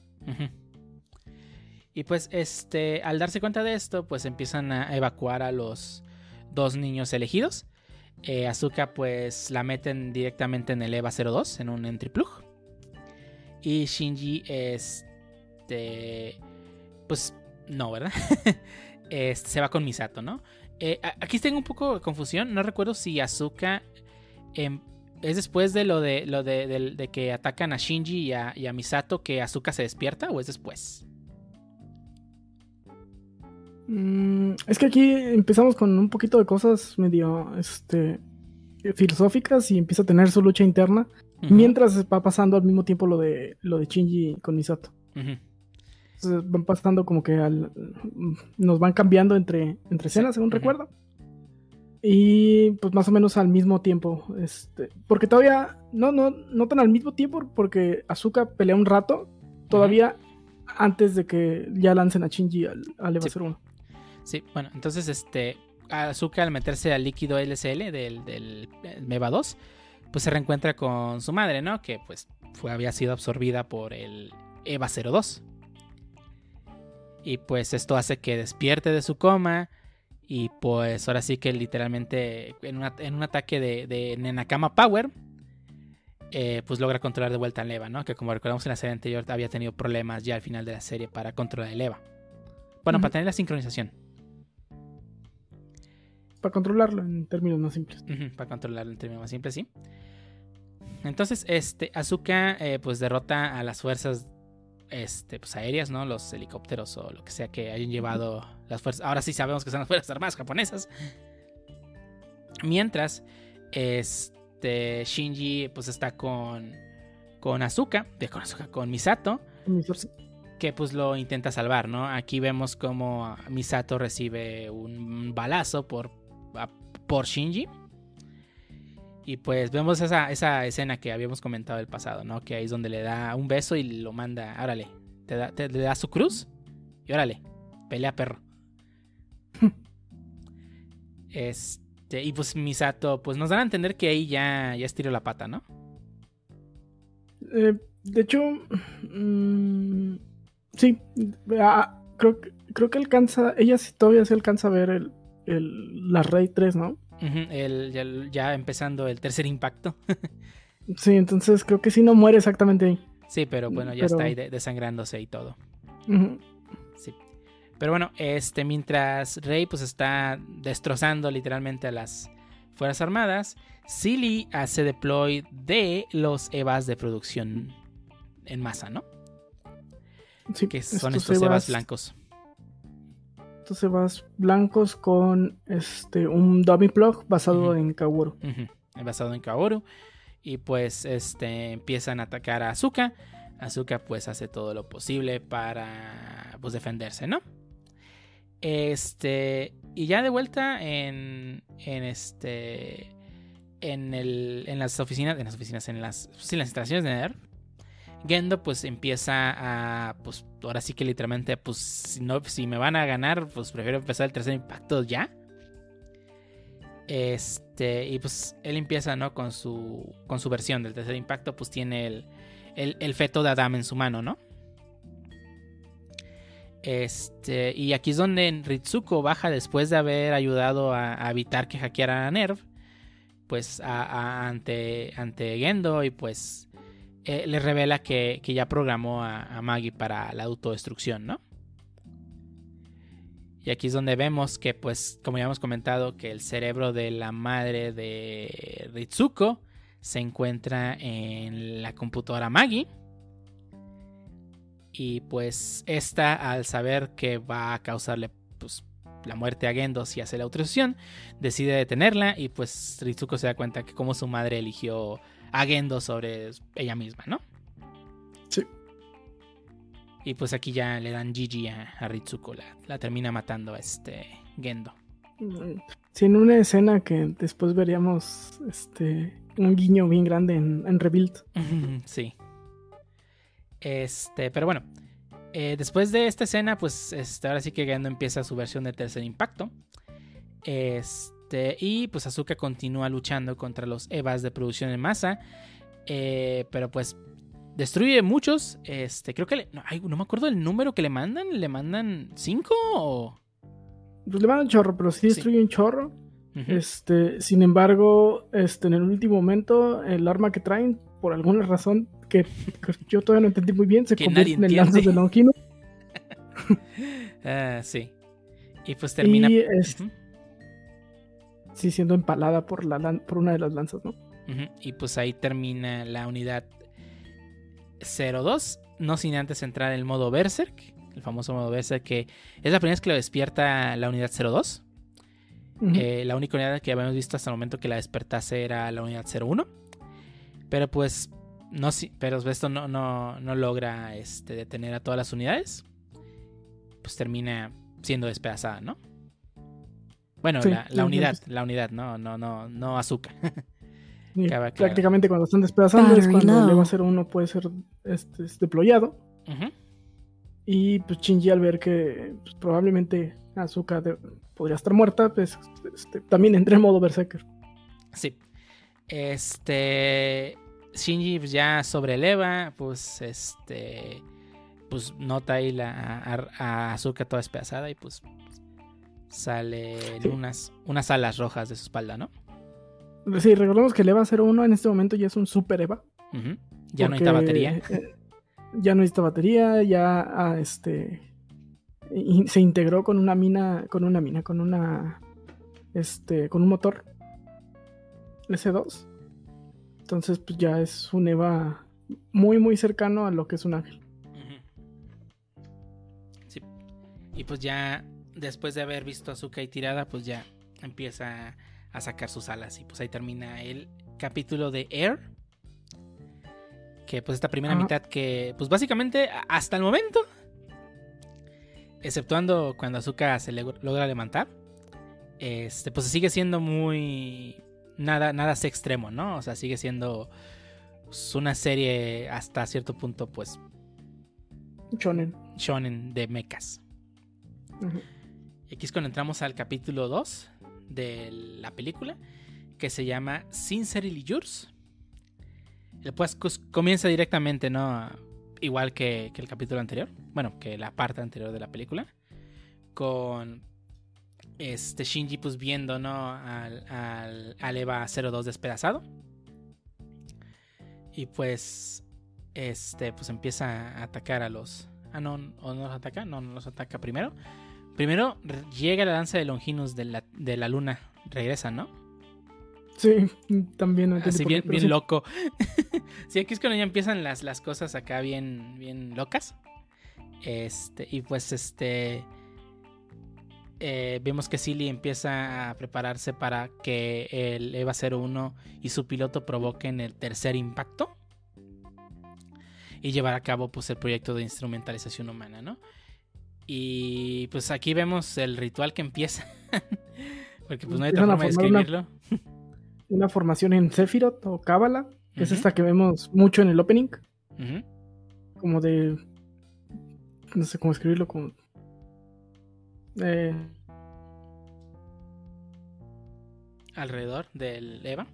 Y pues, este, al darse cuenta de esto, pues empiezan a evacuar a los dos niños elegidos. Eh, Asuka, pues la meten directamente en el EVA 02, en un entry plug. Y Shinji, este, pues no, ¿verdad? Este, se va con Misato, ¿no? Eh, aquí tengo un poco de confusión. No recuerdo si Asuka em, es después de lo de lo de, que atacan a Shinji y a, y a Misato que Asuka se despierta o es después. Mm, es que aquí empezamos con un poquito de cosas medio este, filosóficas y empieza a tener su lucha interna. Mientras va pasando al mismo tiempo lo de lo de Shinji con Misato. ujú. Entonces van pasando como que al- nos van cambiando entre, entre escenas, según recuerdo. Y pues más o menos al mismo tiempo. Este, porque todavía, no, no, no tan al mismo tiempo, porque Azuka pelea un rato, todavía antes de que ya lancen a Shinji al, al Eva Sí. 01. Sí, bueno, entonces este Asuka al meterse al líquido LSL del, del Meva 2, pues se reencuentra con su madre, ¿no? Que pues fue, había sido absorbida por el Eva 02. Y pues esto hace que despierte de su coma. Y pues ahora sí que literalmente en, una- en un ataque de, de Nenakama Power, eh, pues logra controlar de vuelta al Eva, ¿no? Que como recordamos en la serie anterior había tenido problemas ya al final de la serie para controlar el Eva. Bueno, para tener la sincronización. Para controlarlo en términos más simples. Para controlarlo en términos más simples, sí. Entonces, este, Azuka eh, pues derrota a las fuerzas este, pues, aéreas, ¿no? Los helicópteros o lo que sea que hayan llevado las fuerzas. Ahora sí sabemos que son las fuerzas armadas japonesas. Mientras, este, Shinji pues está con, con Azuka, de con Azuka, con Misato, que pues lo intenta salvar, ¿no? Aquí vemos como Misato recibe un balazo por, por Shinji. Y pues vemos esa, esa escena que habíamos comentado el pasado, ¿no? Que ahí es donde le da un beso y lo manda, órale, te da, te- le da su cruz y órale, pelea perro. este, y pues Misato, pues nos dan a entender que ahí ya, ya estiró la pata, ¿no? Eh, de hecho, mm, sí, ah, creo, que- creo que alcanza, ella sí todavía se alcanza a ver el, el- la Rey 3, ¿no? El- ya, ya empezando el tercer impacto. Sí, entonces creo que sí no muere exactamente ahí. Sí, pero bueno, ya Pero- está ahí de- desangrándose y todo. Sí. Pero bueno, este, mientras Rey pues está destrozando literalmente a las Fuerzas Armadas, Silly hace deploy de los EVAs de producción en masa, ¿no? Sí, Que son estos, Evas EVAs blancos. Estos Evas blancos con este un dummy plug basado en Kaworu. Basado en Kaoru. Y pues este empiezan a atacar a Azuka. Azuka pues hace todo lo posible para pues defenderse, ¿no? Este y ya de vuelta en en este en el en las oficinas, en las oficinas en las sí, en las instalaciones de NERV. Gendo pues empieza a pues ahora sí que literalmente pues si no si me van a ganar pues prefiero empezar el tercer impacto ya. Este, y pues él empieza, ¿no? Con su, con su versión del tercer impacto, pues tiene el, el, el feto de Adam en su mano, ¿no? Este, y aquí es donde Ritsuko baja después de haber ayudado a, evitar que hackearan a Nerv, pues a- a- ante, ante Gendo y pues eh, le revela que, que ya programó a, a Maggie para la autodestrucción, ¿no? Y aquí es donde vemos que, pues, como ya hemos comentado, que el cerebro de la madre de Ritsuko se encuentra en la computadora Maggie. Y pues esta, al saber que va a causarle pues, la muerte a Gendo si hace la autorización, decide detenerla y pues Ritsuko se da cuenta que como su madre eligió a Gendo sobre ella misma, ¿no? Sí. Y pues aquí ya le dan GG a, a Ritsuko, la, la termina matando a este Gendo. Sí, en una escena que después veríamos este un guiño bien grande en, en Rebuild. Sí. Este, pero bueno. eh, después de esta escena, pues este, ahora sí que Gendo empieza su versión de tercer impacto. Este, y pues Azuka continúa luchando contra los Evas de producción en masa. eh, pero pues destruye muchos. Este, creo que le- no, ay, no me acuerdo del número que le mandan. ¿Le mandan cinco o.? Pues le van un chorro, pero sí Sí. destruye un chorro. Este, sin embargo, este, en el último momento, el arma que traen, por alguna razón que, que yo todavía no entendí muy bien, se convierte en lanzas entiende. de Longino. Ah, sí. Y pues termina. Y es- Ujú. Sí siendo empalada por, la, por una de las lanzas, ¿no? Y pues ahí termina la unidad 02. No sin antes entrar en el modo Berserk. El famoso modo Berserk que es la primera vez que lo despierta la unidad 02. Ujú. Eh, la única unidad que habíamos visto hasta el momento que la despertase era la unidad 01. Pero pues no pero esto no, no, no logra este, detener a todas las unidades. Pues termina siendo despedazada, ¿no? Bueno, Sí, la, unidad, la unidad, no, no, no, no azúcar. Prácticamente cuando están despedazando es cuando el low. EVA 01 puede ser este, es deployado. Y pues Shinji al ver que pues, probablemente Azuka de- podría estar muerta, pues este, también entra en modo Berserker. Sí. Este. Shinji pues, ya sobreleva. Pues este. Pues nota ahí la, a, a Azuka toda despedazada. Y pues. Salen Sí. unas, unas alas rojas de su espalda, ¿no? Sí, recordemos que el EVA 01 en este momento ya es un super EVA. Ujú. Ya no necesita batería. eh, ya no necesita batería, ya ah, este se integró con una mina, con una mina, con una este, con un motor S2. Entonces, pues ya es un EVA muy muy cercano a lo que es un ángel. Sí. Y pues ya. Después de haber visto a ahí tirada. Pues ya empieza a sacar sus alas. Y pues ahí termina el capítulo de Air. Que pues esta primera Ajá. mitad que, pues básicamente hasta el momento, exceptuando cuando Azuka se le- logra levantar, este, pues sigue siendo muy... Nada, nada así extremo, ¿no? O sea, sigue siendo pues, una serie hasta cierto punto, pues, Shonen. shonen de mechas. Y aquí es cuando entramos al capítulo 2 de la película, que se llama Sincerely Yours. El pues cos- comienza directamente, ¿no? Igual que, que el capítulo anterior, bueno, que la parte anterior de la película, con este Shinji pues viendo, ¿no? Al, al, al Eva 02 despedazado. Y pues, este, pues empieza a atacar a los... Ah, no, ¿o no los ataca? No, no los ataca primero. Primero llega la danza de Longinus de la, de la luna. Regresa, ¿no? Sí, también no Así qué, bien, bien sí. loco. sí, aquí es cuando ya empiezan las, las cosas acá bien, bien locas. Este, y pues este. eh, vemos que Silly empieza a prepararse para que el EVA 01 y su piloto provoquen el tercer impacto y llevar a cabo pues el proyecto de instrumentalización humana, ¿no? Y pues aquí vemos el ritual que empieza. Porque pues no hay otra forma de una- escribirlo. Una formación en Sephiroth o Cábala, que es esta que vemos mucho en el opening, como de. No sé cómo escribirlo, como. Eh, Alrededor del EVA.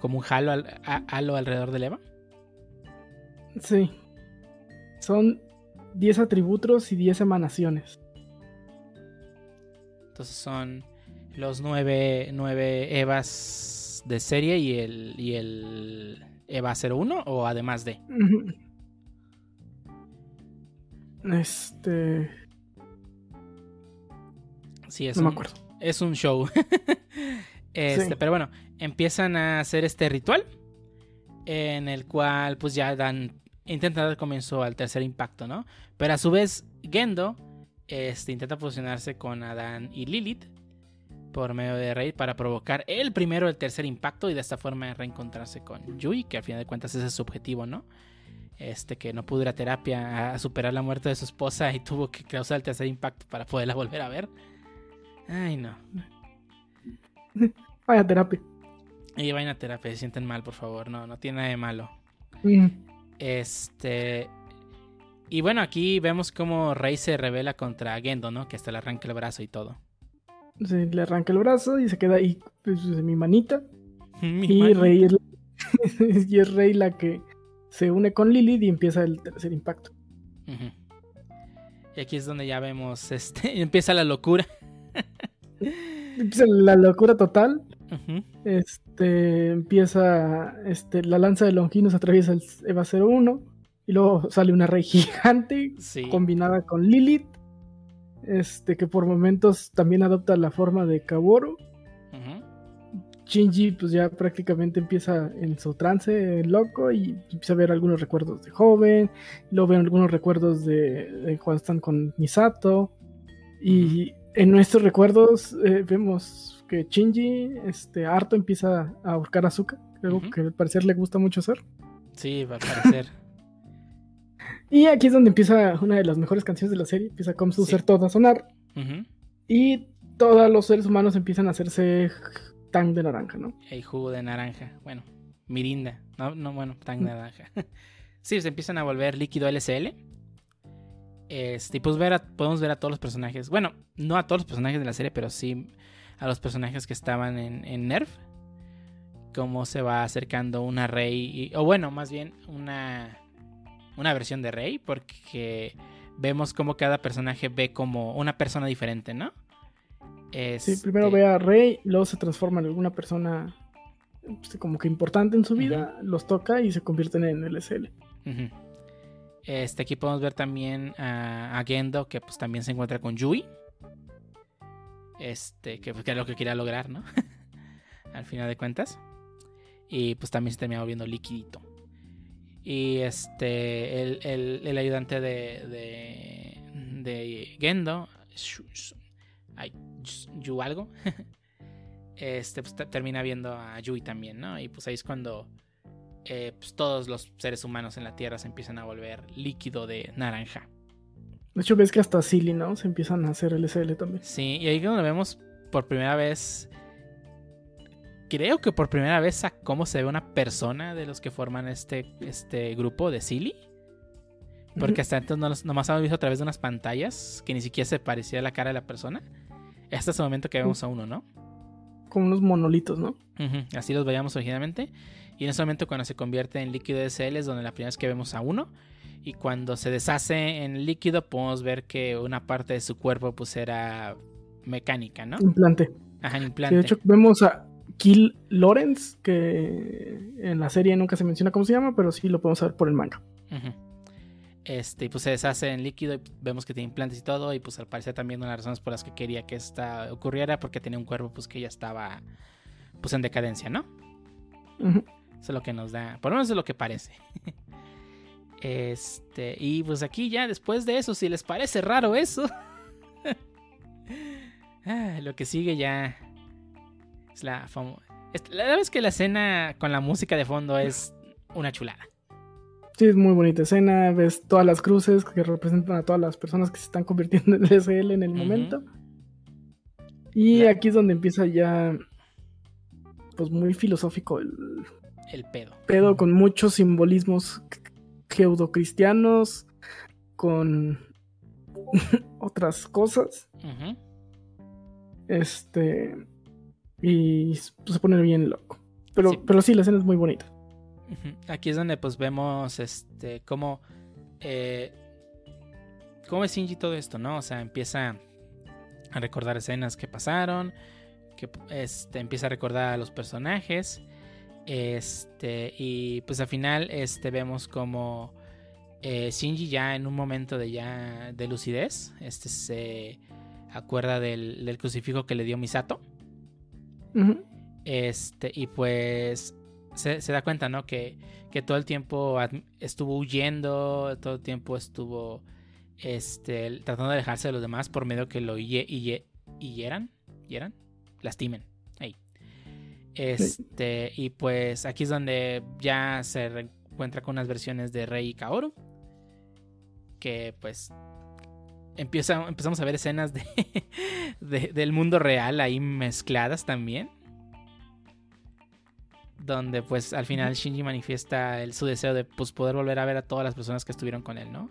Como un halo, al- a- halo alrededor del EVA. sí. Son 10 atributos y 10 emanaciones. Entonces son los nueve, nueve EVAs de serie y el, y el EVA 01 o además de. Este. Sí, es No me un- acuerdo. es un show. este, Sí. Pero bueno, empiezan a hacer este ritual en el cual pues ya dan, intentan dar comienzo al tercer impacto, ¿no? Pero a su vez Gendo este, intenta fusionarse con Adán y Lilith por medio de Raid para provocar el primero el tercer impacto y de esta forma reencontrarse con Yui, que al final de cuentas ese es su objetivo, ¿no? Este que no pudo ir a terapia a superar la muerte de su esposa y tuvo que causar el tercer impacto para poderla volver a ver. Ay, no. Vaya terapia. Y vayan a terapia, se sienten mal, por favor. No, no tiene nada de malo. Ujú. Este. Y bueno, aquí vemos cómo Rey se revela contra Gendo, ¿no? Que hasta le arranca el brazo y todo. Se le arranca el brazo y se queda ahí pues, mi manita. Mi Y mano. Rey es, y es Rey la que se une con Lilith y empieza el tercer impacto. Y aquí es donde ya vemos, este, empieza la locura. Empieza la locura total. Este empieza este, la lanza de Longinus atraviesa el Eva 01 y luego sale una Rey gigante Sí. combinada con Lilith. Este que por momentos también adopta la forma de Kaworu. Ujú. Shinji pues ya prácticamente empieza en su trance loco y empieza a ver algunos recuerdos de joven, luego ven algunos recuerdos de, de cuando están con Misato y en nuestros recuerdos eh, vemos que Shinji, este, harto empieza a ahorcar a algo que al parecer le gusta mucho hacer. Sí, va a parecer. Y aquí es donde empieza una de las mejores canciones de la serie, empieza como Sí. ser todo a sonar y todos los seres humanos empiezan a hacerse tan de naranja, ¿no? El jugo de naranja. Bueno, mirinda. No, no bueno, tan naranja. sí, se empiezan a volver líquido LCL. Este, y pues ver a- podemos ver a todos los personajes. Bueno, no a todos los personajes de la serie, pero sí a los personajes que estaban en, en Nerf. Cómo se va acercando una Rey. y- o bueno, más bien una, una versión de Rey. Porque vemos cómo cada personaje ve como una persona diferente, ¿no? Sí, primero Este, ve a Rey, luego se transforma en alguna persona pues, como que importante en su vida, los toca y se convierten en LSL. Este, aquí podemos ver también a, a Gendo, que pues también se encuentra con Yui. Este, que, pues, que es lo que quería lograr, ¿no? Al final de cuentas. Y pues también se termina volviendo liquidito. Y este, el, el- ayudante de, de, de Gendo, Yu algo, este, pues te- termina viendo a Yui también, ¿no? Y pues ahí es cuando eh, pues, todos los seres humanos en la Tierra se empiezan a volver líquido de naranja. De hecho, ves que hasta Silly, ¿no? Se empiezan a hacer LSL también. Sí, y ahí es donde vemos por primera vez, creo que por primera vez a cómo se ve una persona de los que forman este, este grupo de Silly. Porque hasta entonces no los- nomás habíamos visto a través de unas pantallas que ni siquiera se parecía la cara de la persona. Hasta ese momento que vemos a uno, ¿no? Como unos monolitos, ¿no? Así los veíamos originalmente. Y en ese momento cuando se convierte en líquido SL es donde la primera vez que vemos a uno. Y cuando se deshace en líquido podemos ver que una parte de su cuerpo pues era mecánica, ¿no? Implante. Ajá, Sí, implante. de hecho, vemos a Kill Lawrence, que en la serie nunca se menciona cómo se llama, pero sí lo podemos ver por el manga. Ujú. Este, y pues se deshace en líquido y vemos que tiene implantes y todo. Y pues al parecer también una de las razones por las que quería que esta ocurriera porque tenía un cuerpo pues que ya estaba pues en decadencia, ¿no? Ujú. Eso es lo que nos da, por lo menos es lo que parece. Este, y pues aquí ya después de eso, si les parece raro eso, Ah, lo que sigue ya es la famo- es- La verdad es que la escena con la música de fondo es una chulada. Sí, es muy bonita escena. Ves todas las cruces que representan a todas las personas que se están convirtiendo en SL en el momento. Y aquí es donde empieza ya, pues muy filosófico el El pedo. pedo, con muchos simbolismos cristianos con otras cosas. Este. Y se pone bien loco. Pero Sí. pero sí, la escena es muy bonita. Aquí es donde pues vemos este cómo eh, cómo es Shinji todo esto, ¿no? O sea, empieza a recordar escenas que pasaron, que este empieza a recordar a los personajes, este y pues al final este vemos como eh, Shinji ya en un momento de ya de lucidez, este se acuerda del, del crucifijo que le dio Misato. Este, y pues se, se da cuenta, ¿no? Que, que todo el tiempo estuvo huyendo, todo el tiempo estuvo este, tratando de alejarse de los demás por medio que lo hie- hie- hieran, hieran, lastimen. Este, y pues aquí es donde ya se encuentra con unas versiones de Rey y Kaoru. Que pues empieza, empezamos a ver escenas de, de- del mundo real ahí mezcladas también. Donde pues al final Shinji manifiesta el- su deseo de pues, poder volver a ver a todas las personas que estuvieron con él, ¿no?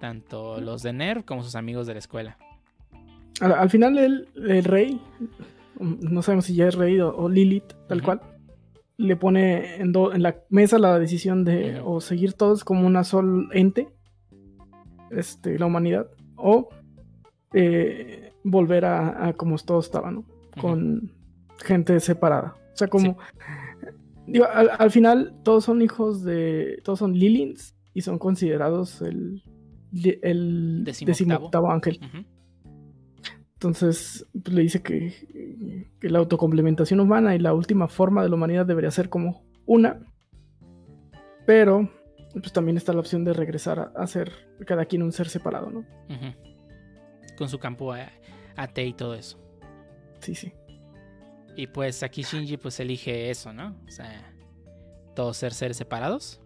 Tanto los de NERV como sus amigos de la escuela. Al, al final el, el rey, no sabemos si ya es rey o, o Lilith, tal cual, le pone en, do- en la mesa la decisión de o seguir todos como una sola ente, este, la humanidad, o eh, volver a, a como todo estaba, ¿no? Con gente separada. O sea, como... Digo, al, al final todos son hijos de... Todos son Lilins y son considerados el... El Decimoctavo. decimoctavo ángel. Entonces pues, le dice que, que la autocomplementación humana y la última forma de la humanidad debería ser como una. Pero pues también está la opción de regresar a, a ser cada quien un ser separado, ¿no? Con su campo a- AT y todo eso. Sí, sí. Y pues aquí Shinji pues elige eso, ¿no? O sea, todos ser seres separados.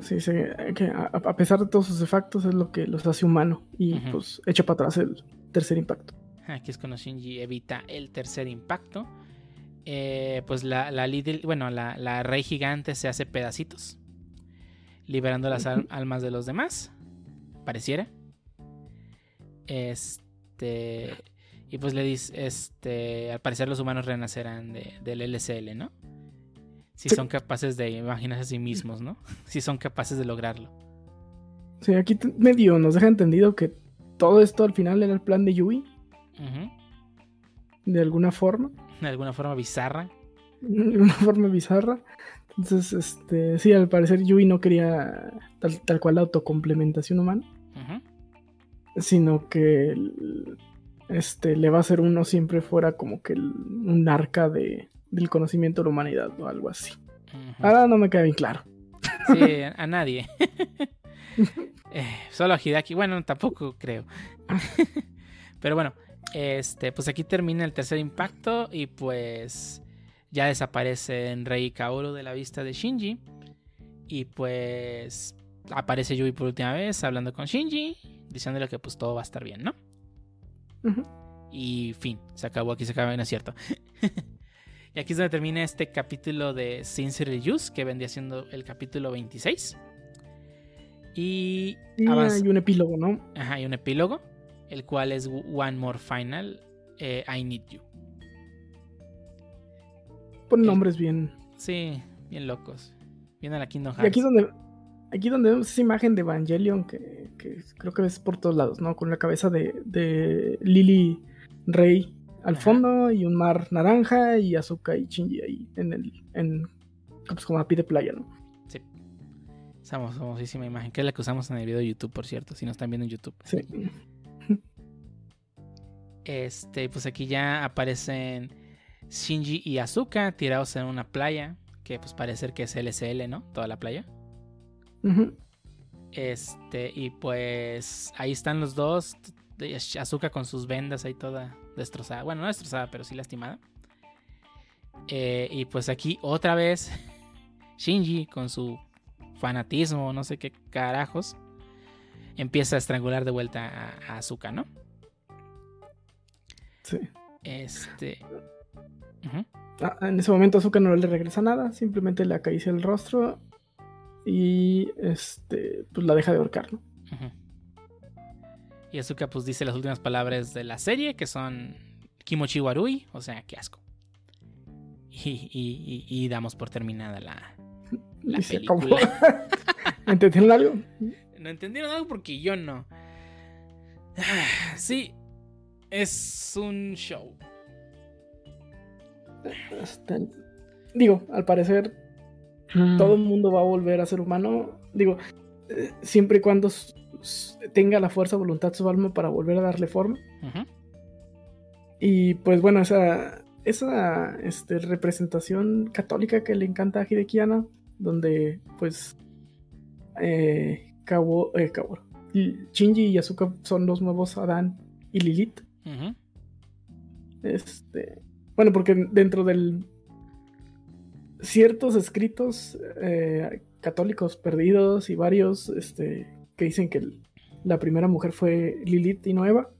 Sí, sí, que a, a pesar de todos sus defectos es lo que los hace humano y pues echa para atrás el tercer impacto. Aquí es cuando Shinji evita el tercer impacto. Eh, pues la, la bueno, la, la rey gigante se hace pedacitos. Liberando las al- almas de los demás. Pareciera. Este. Y pues le dice. Este. Al parecer los humanos renacerán de- del LSL, ¿no? Si Sí. son capaces de imaginarse a sí mismos, ¿no? Si son capaces de lograrlo. Sí, aquí medio nos deja entendido que todo esto al final era el plan de Yui, de alguna forma. De alguna forma bizarra. de una forma bizarra. Entonces, este, sí, al parecer Yui no quería tal, tal cual la autocomplementación humana, sino que este, le va a hacer uno siempre fuera como que el- un arca de, del conocimiento de la humanidad o algo así. Ahora no me queda bien claro. Sí, a nadie. Eh, solo a Hidaki. Bueno, tampoco creo. Pero bueno, este, pues aquí termina el tercer impacto y pues ya desaparecen Rei y Kaoru de la vista de Shinji. Y pues aparece Yui por última vez hablando con Shinji, diciéndole que pues todo va a estar bien, ¿no? Y fin, se acabó aquí, se acabó, no es cierto. y aquí es donde termina este capítulo de Sincere Use, que vendría siendo el capítulo 26. Y, Y hay un epílogo, ¿no? Ajá, hay un epílogo, el cual es One More Final, eh, I Need You. El- nombres bien. Sí, bien locos. Bien a la Kingdom Y Hearts. aquí donde, aquí donde vemos esa imagen de Evangelion que, que creo que ves por todos lados, ¿no? Con la cabeza de, de Lily Rey al Ajá. fondo y un mar naranja y Azuka y Shinji ahí en el, en, pues como a pie de playa, ¿no? Esa famo- famosísima imagen, que es la que usamos en el video de YouTube, por cierto, si nos están viendo en YouTube. Sí. Este, pues aquí ya aparecen Shinji y Asuka tirados en una playa, que pues parece que es LSL, ¿no? Toda la playa. Este, y pues ahí están los dos Asuka con sus vendas ahí toda destrozada. Bueno, no destrozada, pero sí lastimada. Eh, y pues aquí otra vez Shinji con su fanatismo, no sé qué carajos, empieza a estrangular de vuelta a, a Asuka, ¿no? Sí. Este. Ah, en ese momento Azuka no le regresa nada, simplemente le acaricia el rostro y este pues la deja de ahorcar, ¿no? Y Asuka pues dice las últimas palabras de la serie que son Kimochi Warui, o sea, qué asco. Y, y- y- y damos por terminada la, la Y película. ¿Entendieron algo? ¿No entendieron algo? Porque yo no. Sí, es un show. Este, digo, al parecer Mm. todo el mundo va a volver a ser humano. Digo, eh, siempre y cuando tenga la fuerza, voluntad, su alma para volver a darle forma. Y pues bueno, esa, esa este, representación católica que le encanta a Hideki Anno, donde pues eh, eh, Kaworu, y Shinji y Asuka son los nuevos Adán y Lilith. Este, bueno, porque dentro del ciertos escritos eh, católicos perdidos y varios este, que dicen que el- la primera mujer fue Lilith y no Eva,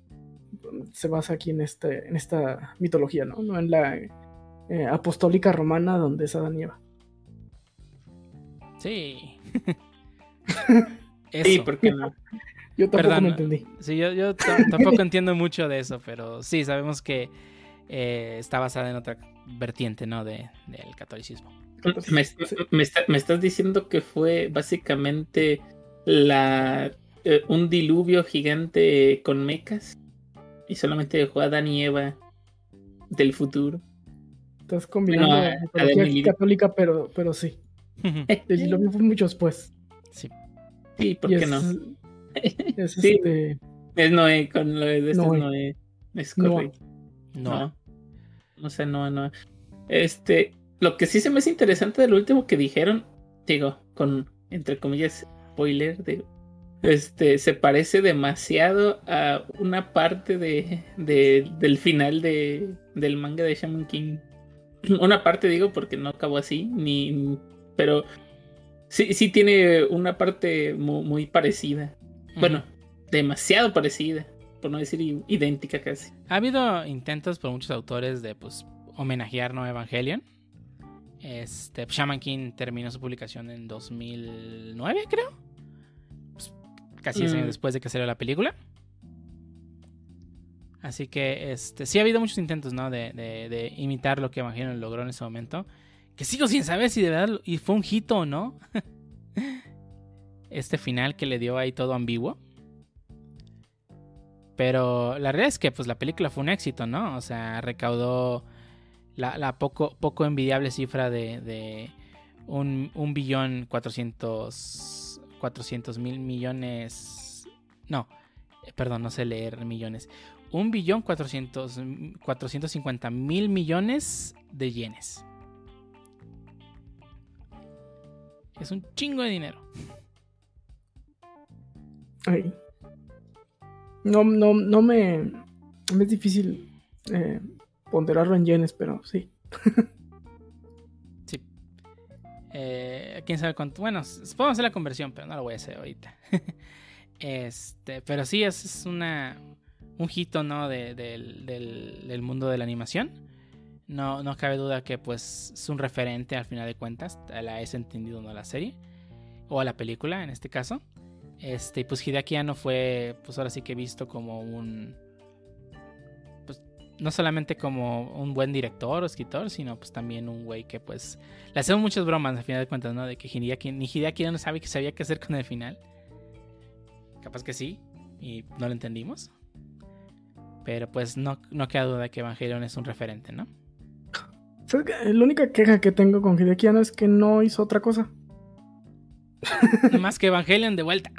se basa aquí en, este, en esta mitología, ¿no? No en la eh, apostólica romana donde es Adán y Eva. Sí. Sí, Eso. ¿por qué no? Yo tampoco Perdón, me entendí. Sí, yo, yo ta- tampoco entiendo mucho de eso, pero sí, sabemos que eh, está basada en otra vertiente, ¿no? De, del catolicismo. Me, Sí. me está- me estás diciendo que fue básicamente la eh, un diluvio gigante con mecas y solamente dejó a Adán y Eva del futuro. Estás combinando Bueno, la Lilith. católica, pero, pero sí. El diluvio fue mucho después. sí. Sí, ¿por Y qué es- no? es Sí. este, Es Noé con lo de este Noé. es Noé. Es correcto. No. No. No sé, no, no. Este, lo que sí se me hace interesante de lo último que dijeron, digo, con entre comillas, spoiler, de, este, se parece demasiado a una parte de, de- del final de, del manga de Shaman King. Una parte, digo, porque no acabó así, ni, pero sí, sí tiene una parte mu- muy, parecida. Bueno, demasiado parecida, por no decir idéntica casi. Ha habido intentos por muchos autores de pues homenajear ¿no? Evangelion. Este, Shaman King terminó su publicación en 2009, creo. Pues, casi 10 años Mm. después de que salió la película. Así que este, sí ha habido muchos intentos, ¿no? De, de- de imitar lo que Evangelion logró en ese momento. Que sigo sin saber si de verdad y fue un hito o no. este final que le dio ahí todo ambiguo. Pero la realidad es que pues la película fue un éxito, ¿no? O sea, recaudó la, poco, poco envidiable cifra de, de un, un billón cuatrocientos cuatrocientos mil millones. No, eh, perdón, no sé leer millones. Un billón cuatrocientos cuatrocientos cincuenta mil millones de yenes. Es un chingo de dinero. Ay. No, no, no me. Me es difícil eh, ponderarlo en yenes, pero sí. Sí. Eh, quién sabe cuánto. Bueno, podemos hacer la conversión, pero no lo voy a hacer ahorita. este, pero sí, es, es una un hito, ¿no? De- del, del- del mundo de la animación. No, no cabe duda que pues es un referente al final de cuentas. La es entendido, ¿no? La serie. O a la película, en este caso. Este, pues Hideaki Anno fue, pues ahora sí que visto como un. Pues no solamente como un buen director o escritor, sino pues también un güey que pues le hacemos muchas bromas al final de cuentas, ¿no? De que Hideaki, ni Hideaki no sabe que sabía qué hacer con el final. Capaz que sí, y no lo entendimos. Pero pues no, no queda duda que Evangelion es un referente, ¿no? La única queja que tengo con Hideki Anno es que no hizo otra cosa. Más que Evangelion de vuelta.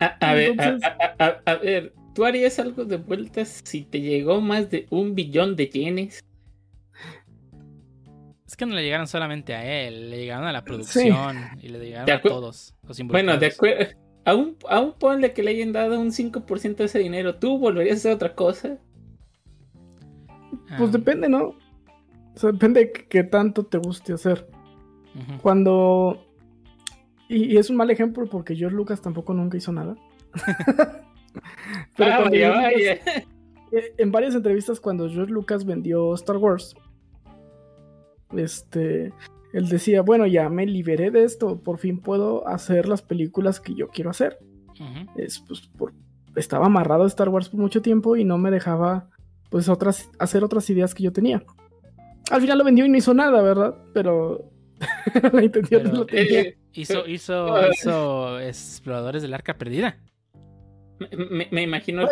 A, a ver, a, Entonces- a- a- a ver, ¿tú harías algo de vueltas si te llegó más de un billón de yenes? Es que no le llegaron solamente a él, le llegaron a la producción y le llegaron a todos los Bueno, de, involucrados. acuer- aún, aún ponle que le hayan dado un 5% de ese dinero, ¿tú volverías a hacer otra cosa? Pues Ah, depende, ¿no? O sea, depende de qué tanto te guste hacer. Cuando. Y, y es un mal ejemplo porque George Lucas tampoco nunca hizo nada. Pero Ah, cuando vaya, George vaya. Lucas- eh, en varias entrevistas, cuando George Lucas vendió Star Wars, este. Él decía, bueno, ya me liberé de esto, por fin puedo hacer las películas que yo quiero hacer. Es, pues, por- estaba amarrado a Star Wars por mucho tiempo y no me dejaba pues otras hacer otras ideas que yo tenía. Al final lo vendió y no hizo nada, ¿verdad? Pero la intención Pero- lo tenía. Eh, Hizo, hizo, hizo Exploradores del Arca Perdida. me, me- me imagino al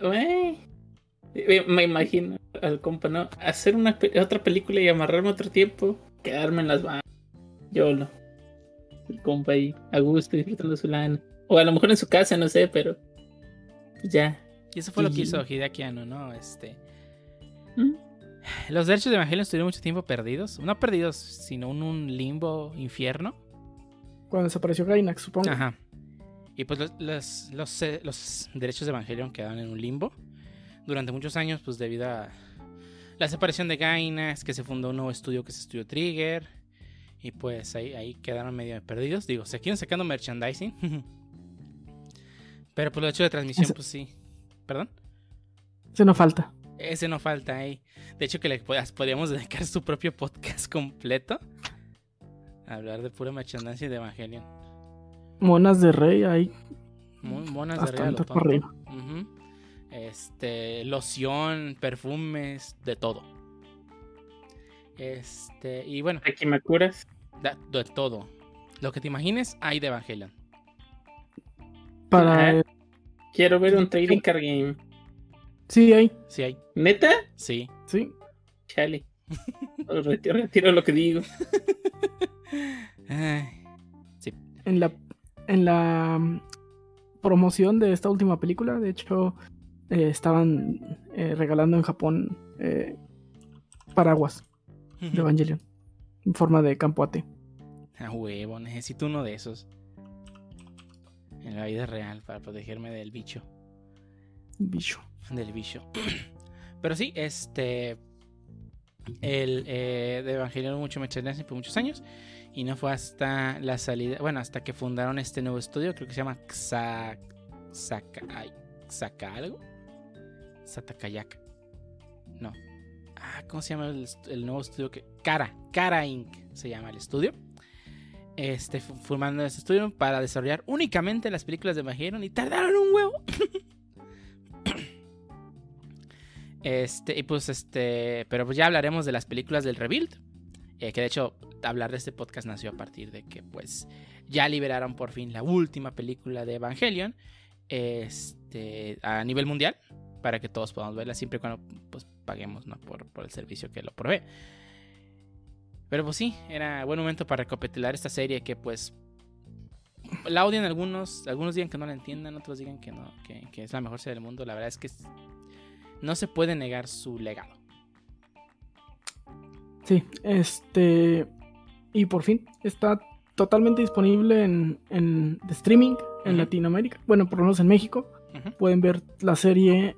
Bueno. Me, me imagino al compa, ¿no? Hacer una otra película y amarrarme otro tiempo, quedarme en las bandas. Yo no. El compa ahí, a gusto, disfrutando su lana. O a lo mejor en su casa, no sé, pero. Pues ya. Y eso fue lo que hizo Hideaki Anno, ¿no? Este. ¿Mm? Los derechos de Evangelion estuvieron mucho tiempo perdidos. No perdidos, sino en un limbo infierno. Cuando desapareció Gainax, supongo. Ajá. Y pues los, los, los, eh, los derechos de Evangelion quedaron en un limbo durante muchos años, pues debido a la separación de Gainax, que se fundó un nuevo estudio que es Estudio Trigger. Y pues ahí, ahí quedaron medio perdidos. Digo, se quieren sacando merchandising. Pero por los derechos de transmisión, pues sí. ¿Perdón? Se nos falta. Ese no falta ahí. De hecho, que le pod- podríamos dedicar su propio podcast completo. A hablar de puro merchandising de Evangelion. Monas de Rey ahí. Muy monas de de lo Bastante arriba. Ujú. Este, loción, perfumes, de todo. Este, y bueno, Aquí me curas. da- de todo. Lo que te imagines, hay de Evangelion. Para. Quiero ver un trading card game. Sí, ahí. Sí hay. ¿Neta? Sí. Sí. Chale. retiro, retiro lo que digo. Ay, En la. En la mm, promoción de esta última película, de hecho, eh, estaban eh, regalando en Japón eh, paraguas de Evangelion. En forma de campo AT. A huevo, necesito uno de esos. En la vida real, para protegerme del bicho. Bicho. Del bicho. Pero sí, este. El eh, de Evangelion mucho merchandising por muchos años. Y no fue hasta la salida. Bueno, hasta que fundaron este nuevo estudio. Creo que se llama Xa. Xaka. ay, Xaka algo. Satakayaka. No. Ah, ¿cómo se llama el, el nuevo estudio que. Cara. Cara Inc. se llama el estudio. Este, formando este estudio para desarrollar únicamente las películas de Evangelion. Y tardaron un huevo. Este, y pues este, pero pues ya hablaremos de las películas del Rebuild. eh, que de hecho, hablar de este podcast nació a partir de que pues ya liberaron por fin la última película de Evangelion. Este, a nivel mundial. Para que todos podamos verla siempre y cuando pues paguemos ¿no? por, por el servicio que lo provee. Pero pues sí, era buen momento para recapitular esta serie que pues la odian algunos, algunos digan que no la entiendan, otros digan que no, que, que es la mejor serie del mundo. La verdad es que no se puede negar su legado. Sí, este. Y por fin está totalmente disponible en, en de streaming en. Latinoamérica. Bueno, por lo menos en México. Pueden ver la serie,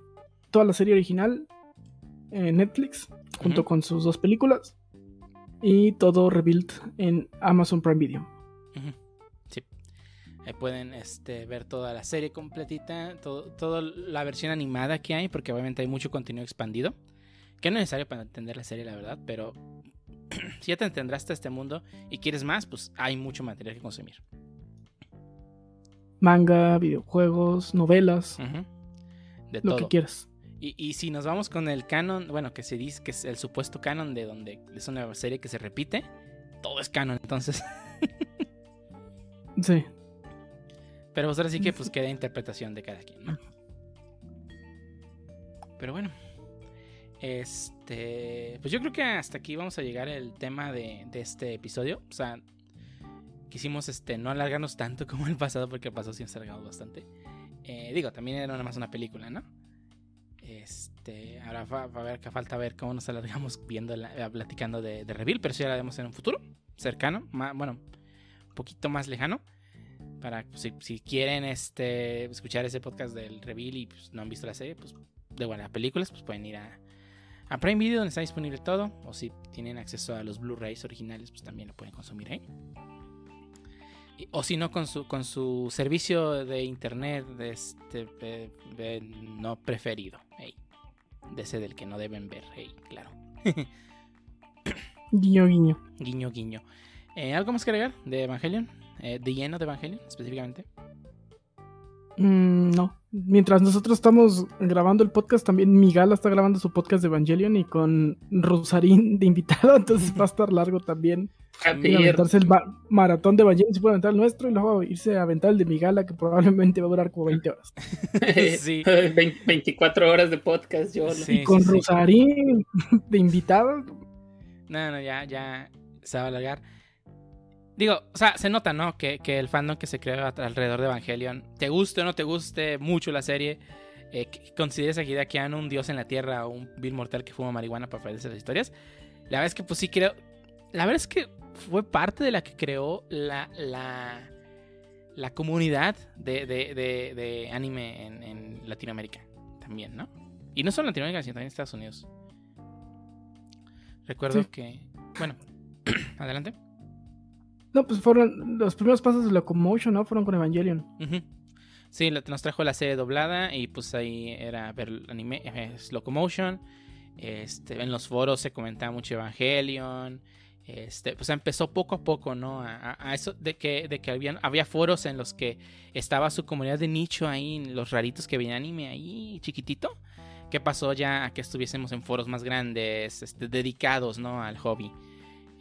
toda la serie original en Netflix, junto con sus dos películas. Y todo rebuild en Amazon Prime Video. Ahí pueden este, ver toda la serie completita, todo, toda la versión animada que hay, porque obviamente hay mucho contenido expandido, que no es necesario para entender la serie, la verdad, pero si ya te entendraste este mundo y quieres más, pues hay mucho material que consumir. Manga, videojuegos, novelas, Ujú. De lo todo. que quieras. Y, y si nos vamos con el canon, bueno, que se dice que es el supuesto canon de donde es una serie que se repite, todo es canon, entonces. Sí. Pero pues ahora sí que pues queda interpretación de cada quien, ¿no? Pero bueno. Este. Pues yo creo que hasta aquí vamos a llegar el tema de, de este episodio. O sea. Quisimos este, no alargarnos tanto como el pasado, porque el pasado sí nos alargamos bastante. Eh, digo, también era nada más una película, ¿no? Este. Ahora va, va a ver que falta ver cómo nos alargamos viendo la- eh, platicando de, de Reveal, pero eso ya lo haremos en un futuro cercano, ma- bueno, un poquito más lejano. Para si, si quieren este escuchar ese podcast del reveal y pues, no han visto la serie, pues de bueno, las películas, pues pueden ir a, a Prime Video donde está disponible todo. O si tienen acceso a los Blu-rays originales, pues también lo pueden consumir ahí. Y- O si no, con su, con su servicio de internet de este, no preferido. De ese del que no deben ver. ey, claro. Guiño, guiño. Guiño, guiño. Eh, ¿Algo más que agregar de Evangelion? Eh, de lleno de Evangelion, específicamente. Mm, no. Mientras nosotros estamos grabando el podcast, también Migala está grabando su podcast de Evangelion y con Rosarín de invitado, entonces va a estar largo también. A aventarse el ma- maratón de Evangelion, se puede aventar el nuestro y luego irse a aventar el de Migala, que probablemente va a durar como 20 horas. Sí. 20 24 horas de podcast, yo. Sí. y con sí. Rosarín de invitado, No, no, ya, ya se va a alargar. Digo, o sea, se nota, ¿no? Que, que el fandom que se creó alrededor de Evangelion, te guste o no te guste mucho la serie, eh, que consideres a Hideaki Anno un dios en la tierra o un vil mortal que fuma marihuana para perderse las historias. La verdad es que, pues sí creo. La verdad es que fue parte de la que creó la, la, la comunidad de, de- de- de anime en, en Latinoamérica también, ¿no? Y no solo en Latinoamérica, sino también en Estados Unidos. Recuerdo Sí. que. Bueno, adelante. No, pues fueron los primeros pasos de Locomotion, ¿no? Fueron con Evangelion. Sí, nos trajo la serie doblada y pues ahí era ver anime, es Locomotion. Este, en los foros se comentaba mucho Evangelion. Este, pues empezó poco a poco, ¿no? A, eso de que, de que había foros en los que estaba su comunidad de nicho ahí, los raritos que veían anime ahí, chiquitito. ¿Qué pasó ya a que estuviésemos en foros más grandes, este, dedicados, ¿no? Al hobby.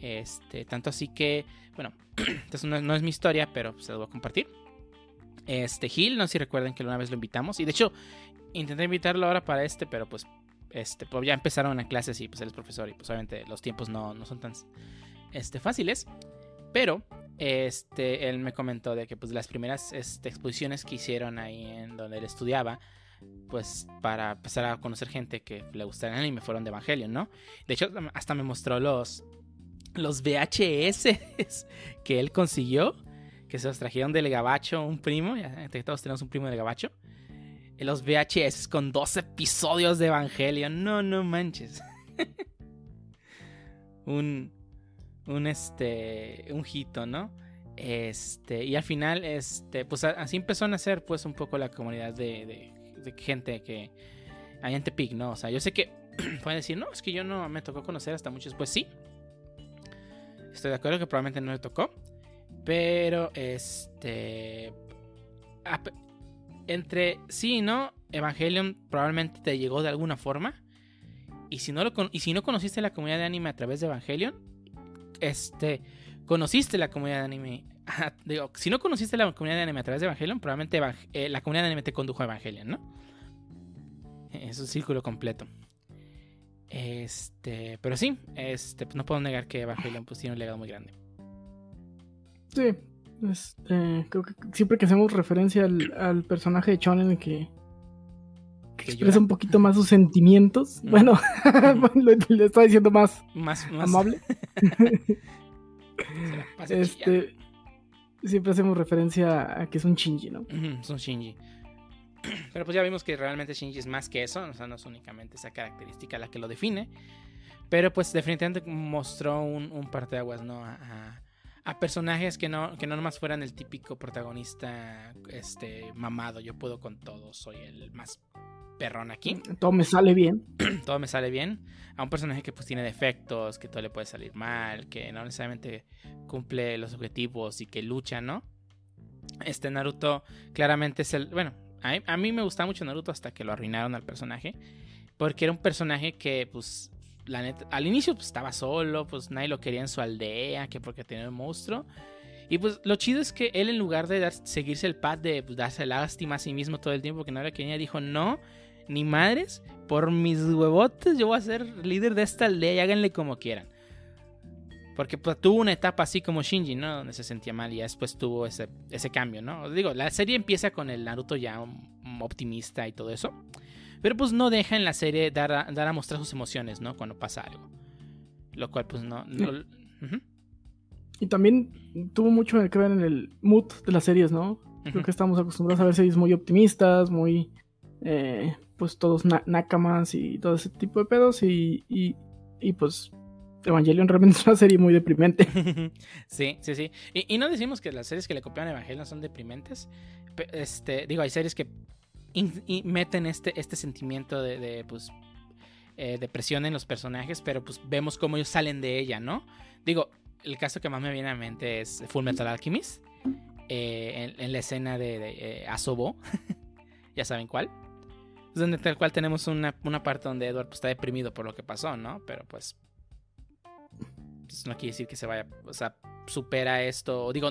Este, tanto así que, bueno, no, es mi historia, pero se lo voy a compartir. Este Gil, no sé si recuerden que una vez lo invitamos. Y de hecho, intenté invitarlo ahora para este, pero pues, este, pues ya empezaron a clases y pues él es profesor. Y pues obviamente los tiempos no, no son tan este, fáciles. Pero, este, él me comentó de que pues las primeras este, exposiciones que hicieron ahí en donde él estudiaba, pues para empezar a conocer gente que le gustara el anime, fueron de Evangelion, ¿no? De hecho, hasta me mostró los, los VHS que él consiguió que se los trajeron del Gabacho, un primo, ya todos tenemos un primo del Gabacho. Eh, Los VHS con dos episodios de Evangelion. No, no manches. un. Un este. Un hito, ¿no? Este. Y al final, este. Pues así empezó a nacer, pues, un poco la comunidad de gente que. Hay en Tepic, ¿no? O sea, yo sé que pueden decir, no, es que yo no me tocó conocer hasta muchos. Pues sí. Estoy de acuerdo que probablemente no le tocó. Pero, este. Entre sí y no, Evangelion probablemente te llegó de alguna forma. Y si no, lo y si no conociste la comunidad de anime a través de Evangelion, este. Conociste la comunidad de anime. digo, si no conociste la comunidad de anime a través de Evangelion, probablemente eh, la comunidad de anime te condujo a Evangelion, ¿no? Es un círculo completo. Este. Pero sí, este, no puedo negar que Evangelion pues, tiene un legado muy grande. Sí. Este, creo que siempre que hacemos referencia al, al personaje de Shonen que, que Que expresa llora. un poquito más sus sentimientos, Mm. bueno, lo, lo está diciendo más Más, más amable. chillando. Este, siempre hacemos referencia a que es un Shinji, ¿no? Es un Shinji. Pero pues ya vimos que realmente Shinji es más que eso, o sea, no es únicamente esa característica la que lo define. Pero pues definitivamente mostró un, un parteaguas, ¿no? A, a- a personajes que no, que no nomás fueran el típico protagonista este mamado, yo puedo con todo, soy el más perrón aquí, Todo me sale bien. todo me sale bien. A un personaje que pues tiene defectos, que todo le puede salir mal, que no necesariamente cumple los objetivos y que lucha, ¿no? Este Naruto claramente es el... Bueno, a mí, me gustaba mucho Naruto hasta que lo arruinaron al personaje. Porque era un personaje que pues... La neta, al inicio pues, estaba solo, pues nadie lo quería en su aldea, que porque tenía un monstruo. Y pues lo chido es que él en lugar de dar- seguirse el pad de pues, darse lástima a sí mismo todo el tiempo que no quería, dijo no, ni madres, por mis huevotes yo voy a ser líder de esta aldea y háganle como quieran. Porque pues, tuvo una etapa así como Shinji, ¿no? Donde se sentía mal y después tuvo ese, ese cambio, ¿no? Digo, la serie empieza con el Naruto ya optimista y todo eso. Pero pues no deja en la serie dar a, dar a mostrar sus emociones, ¿no? Cuando pasa algo. Lo cual pues no... no- y también tuvo mucho que ver en el mood de las series, ¿no? Creo que estamos acostumbrados a ver series muy optimistas, muy. eh, pues todos na- nakamas y todo ese tipo de pedos. Y, y, y, pues. Evangelion realmente es una serie muy deprimente. sí, sí, sí. Y, no decimos que las series que le copian a Evangelion son deprimentes. Este, digo, hay series que meten este, este sentimiento de, de, pues, eh, depresión en los personajes, pero pues vemos cómo ellos salen de ella, ¿no? Digo, el caso que más me viene a mente es Full Metal Alchemist. eh, en, la escena de, eh, Asobo. ya saben cuál. Es donde tal cual tenemos una, una parte donde Edward pues, está deprimido por lo que pasó, ¿no? Pero pues pues, no quiere decir que se vaya, o sea, supera esto. Digo,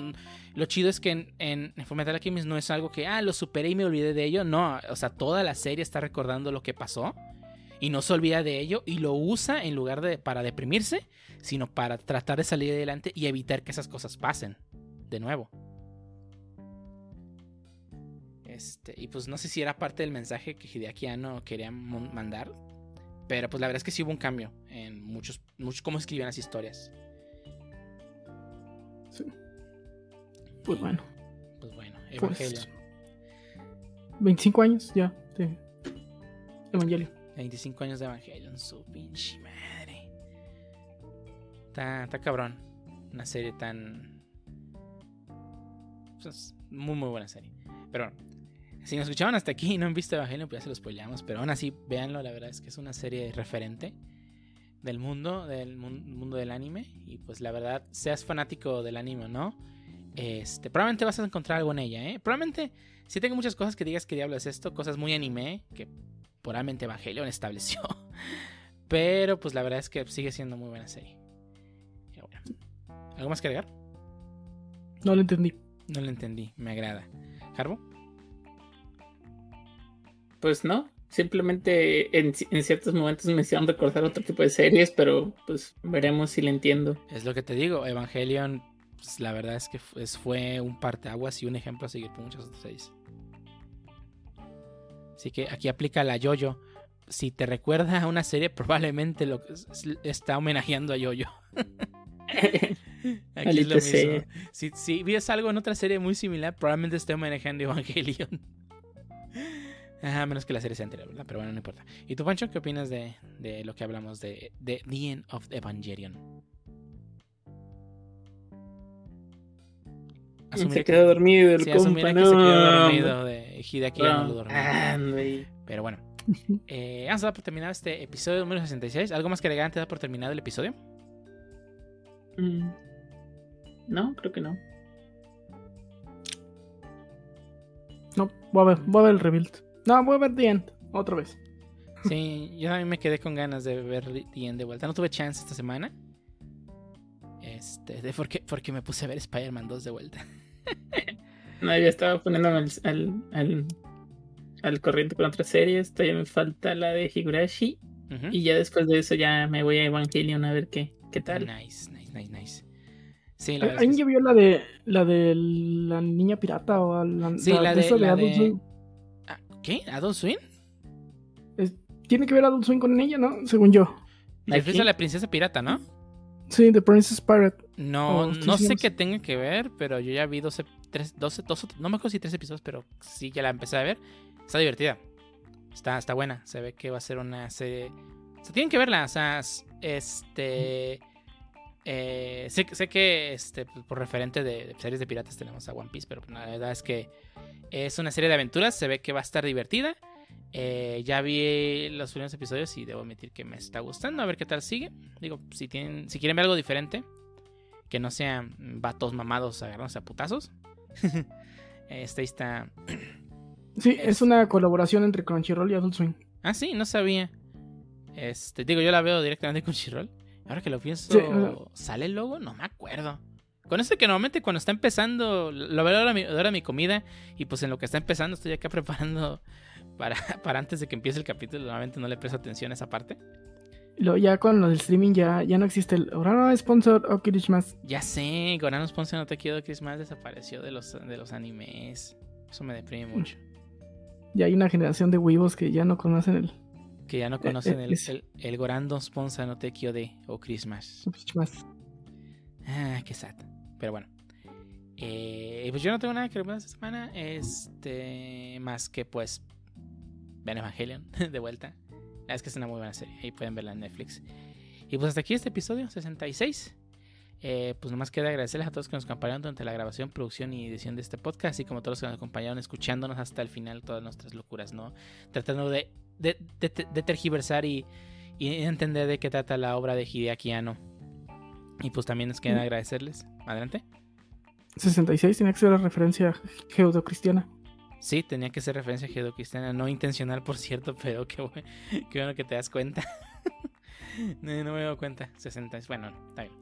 lo chido es que en, en, en no es algo que, ah, lo superé y me olvidé de ello. No, o sea, toda la serie está recordando lo que pasó y no se olvida de ello y lo usa en lugar de para deprimirse, sino para tratar de salir adelante y evitar que esas cosas pasen de nuevo. Este, y pues no sé si era parte del mensaje que Hideaki Anno quería mandar, pero pues la verdad es que sí hubo un cambio en muchos, muchos cómo escribían las historias. Sí. Pues bueno, Pues bueno, pues. Evangelion. 25 años ya de Evangelion. 25 años de Evangelion, su pinche madre. Está, está cabrón. Una serie tan. pues, muy, muy buena serie. Pero bueno, si nos escuchaban hasta aquí y no han visto Evangelion, pues ya se lo spoileamos. Pero aún así, véanlo, la verdad es que es una serie referente del mundo, del mun- mundo del anime. Y pues la verdad, seas fanático del anime o no, este, probablemente vas a encontrar algo en ella, ¿eh? Probablemente, si tengo muchas cosas que digas que diablo es esto, cosas muy anime, que puramente Evangelion estableció. Pero pues la verdad es que sigue siendo muy buena serie. Bueno. ¿Algo más que agregar? No lo entendí. No lo entendí, me agrada. ¿Harbo? Pues no, simplemente en, en ciertos momentos me hicieron recordar otro tipo de series, pero pues veremos si le entiendo. Es lo que te digo, Evangelion, pues la verdad es que fue, fue un parteaguas y un ejemplo a seguir por muchas otras series. Así que aquí aplica la Yoyo. Si te recuerda a una serie, probablemente lo está homenajeando a Yoyo. Aquí es lo mismo. Si, si ves algo en otra serie muy similar, probablemente esté homenajeando a Evangelion. A menos que la serie sea anterior, ¿verdad? Pero bueno, no importa. ¿Y tú, Pancho, qué opinas de, de lo que hablamos de, de The End of Evangelion? Se que- quedó dormido el sí, compa, que no. se quedó dormido de Hideaki ya no lo No, dormido. Pero bueno. Eh, vamos a dar por terminado este episodio número 66. ¿Algo más que agregar antes de dar por terminado el episodio? Mm. No, creo que no. No, voy a ver, voy a ver el rebuild. No, voy a ver The End, otra vez. Sí, yo también me quedé con ganas de ver The End de vuelta. No tuve chance esta semana. Este, de porque, porque me puse a ver Spider-Man 2 de vuelta. No, ya estaba poniéndome al, al, al, al corriente con otras series. Todavía me falta la de Higurashi. Y ya después de eso ya me voy a Evangelion a ver qué, qué tal. Nice, nice, nice, nice. Sí, la ¿Alguien vio la de la de la niña pirata o la, Sí, la de- esa la Adult de- ¿Qué? ¿Adult Swim? Es- Tiene que ver Adult Swim con ella, ¿no? Según yo. ¿Te refieres Aquí. a la princesa pirata, no? Sí, The Princess Pirate. No, Oh, no sé qué tenga que ver, pero yo ya vi 12, tres- 12, 12, no me acuerdo si tres episodios, pero sí ya la empecé a ver. Está divertida. Está, está buena. Se ve que va a ser una serie. O sea, tienen que verla. O sea, este. Eh, sé, sé que este, pues, por referente de, de series de piratas tenemos a One Piece, pero la verdad es que es una serie de aventuras. Se ve que va a estar divertida. Eh, ya vi los primeros episodios y debo admitir que me está gustando. A ver qué tal sigue. Digo, si tienen, si quieren ver algo diferente, que no sean vatos mamados agarrándose a putazos. ahí está. Sí, Es- es... una colaboración entre Crunchyroll y Adult Swim. Ah, sí, no sabía. Este, digo, yo la veo directamente con Chirrol. Ahora que lo pienso, Sí, ¿sale el logo? No me acuerdo. Con eso que normalmente cuando está empezando, lo veo ahora mi, ahora mi comida y pues en lo que está empezando estoy acá preparando para, para antes de que empiece el capítulo. Normalmente no le presto atención a esa parte. Luego ya con lo del streaming ya, ya no existe el ahora no es sponsor o Kirishmas. Ya sé, Gorano Ponce no te quiero más desapareció de los, de los animes. Eso me deprime mucho. Ya hay una generación de weebos que ya no conocen el Que ya no conocen eh, el, el, el Gorando Sponsa no te de o Christmas. Kirishmas. Ah, qué sad. Pero bueno. Eh, pues yo no tengo nada que recomendar esta semana. Este. Más que pues. Ven Evangelion de vuelta. La es que es una muy buena serie. Ahí pueden verla en Netflix. Y pues hasta aquí este episodio 66. Eh, pues nomás queda agradecerles a todos que nos acompañaron durante la grabación, producción y edición de este podcast, así como a todos los que nos acompañaron escuchándonos hasta el final todas nuestras locuras, ¿no? Tratando de, de, de- de tergiversar y, y entender de qué trata la obra de Hideaki Anno. Y pues también nos queda Mm. agradecerles. Adelante. 66 tiene que ser la referencia geodocristiana. Sí, tenía que ser referencia a Gedo Cristiana, no intencional, por cierto, pero qué bueno que te das cuenta. no, no me doy cuenta. 60, bueno, está bien.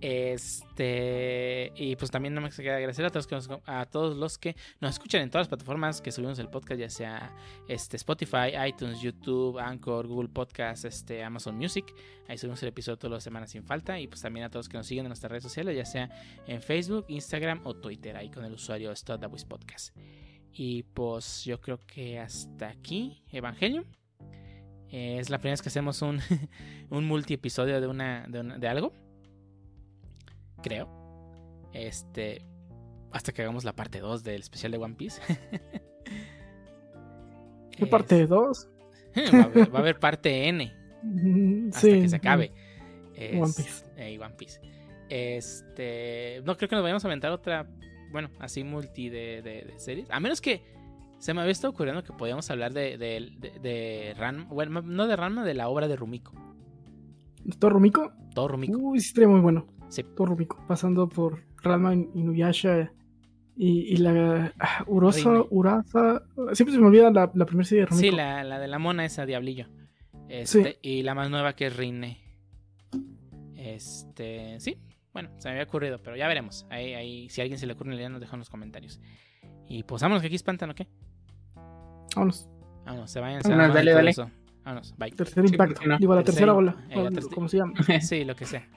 Este, y pues también no me queda agradecer a todos, a todos los que nos escuchan en todas las plataformas que subimos el podcast, ya sea este, Spotify, iTunes, YouTube, Anchor, Google Podcast, este, Amazon Music. Ahí subimos el episodio todas las semanas sin falta. Y pues también a todos que nos siguen en nuestras redes sociales, ya sea en Facebook, Instagram o Twitter, ahí con el usuario Stodawis Podcast. Y pues yo creo que hasta aquí, Evangelion. Eh, es la primera vez que hacemos un, un multi-episodio de, una, de, una- de algo. Creo. Este. Hasta que hagamos la parte 2 del especial de One Piece. ¿Qué parte 2? Es- va, a haber, va a haber parte N hasta que se acabe. Es- One Piece. eh, One Piece. Este. No creo que nos vayamos a aventar otra. Bueno, así multi de, de- de series. A menos que se me había estado ocurriendo que podíamos hablar de, de, de, de Ranma. Bueno, no de Ranma, de la obra de Rumiko. ¿Todo Rumiko? Todo Rumiko. Uy, sí, estaría muy bueno. Sí. Todo Rumiko. Pasando por Ranma, Inuyasha y, y la ah, Urosa. Urasa. Siempre se me olvida la, la primera serie de Rumiko. Sí, la, la de la mona esa, Diablillo. Este, Y la más nueva que es Rine. Este, sí, bueno, se me había ocurrido, pero ya veremos. Ahí, ahí, si a alguien se le ocurre una idea, nos deja en los comentarios. Y pues vámonos, que aquí espantan, ¿o qué? Vámonos. Vámonos, se vayan. Vámonos, dale, dale. Vámonos, bye. Tercer Sí, impacto. ¿por no? Digo, la Tercer tercera imp- ola. eh, la o tercer- como se llama. Sí, lo que sea.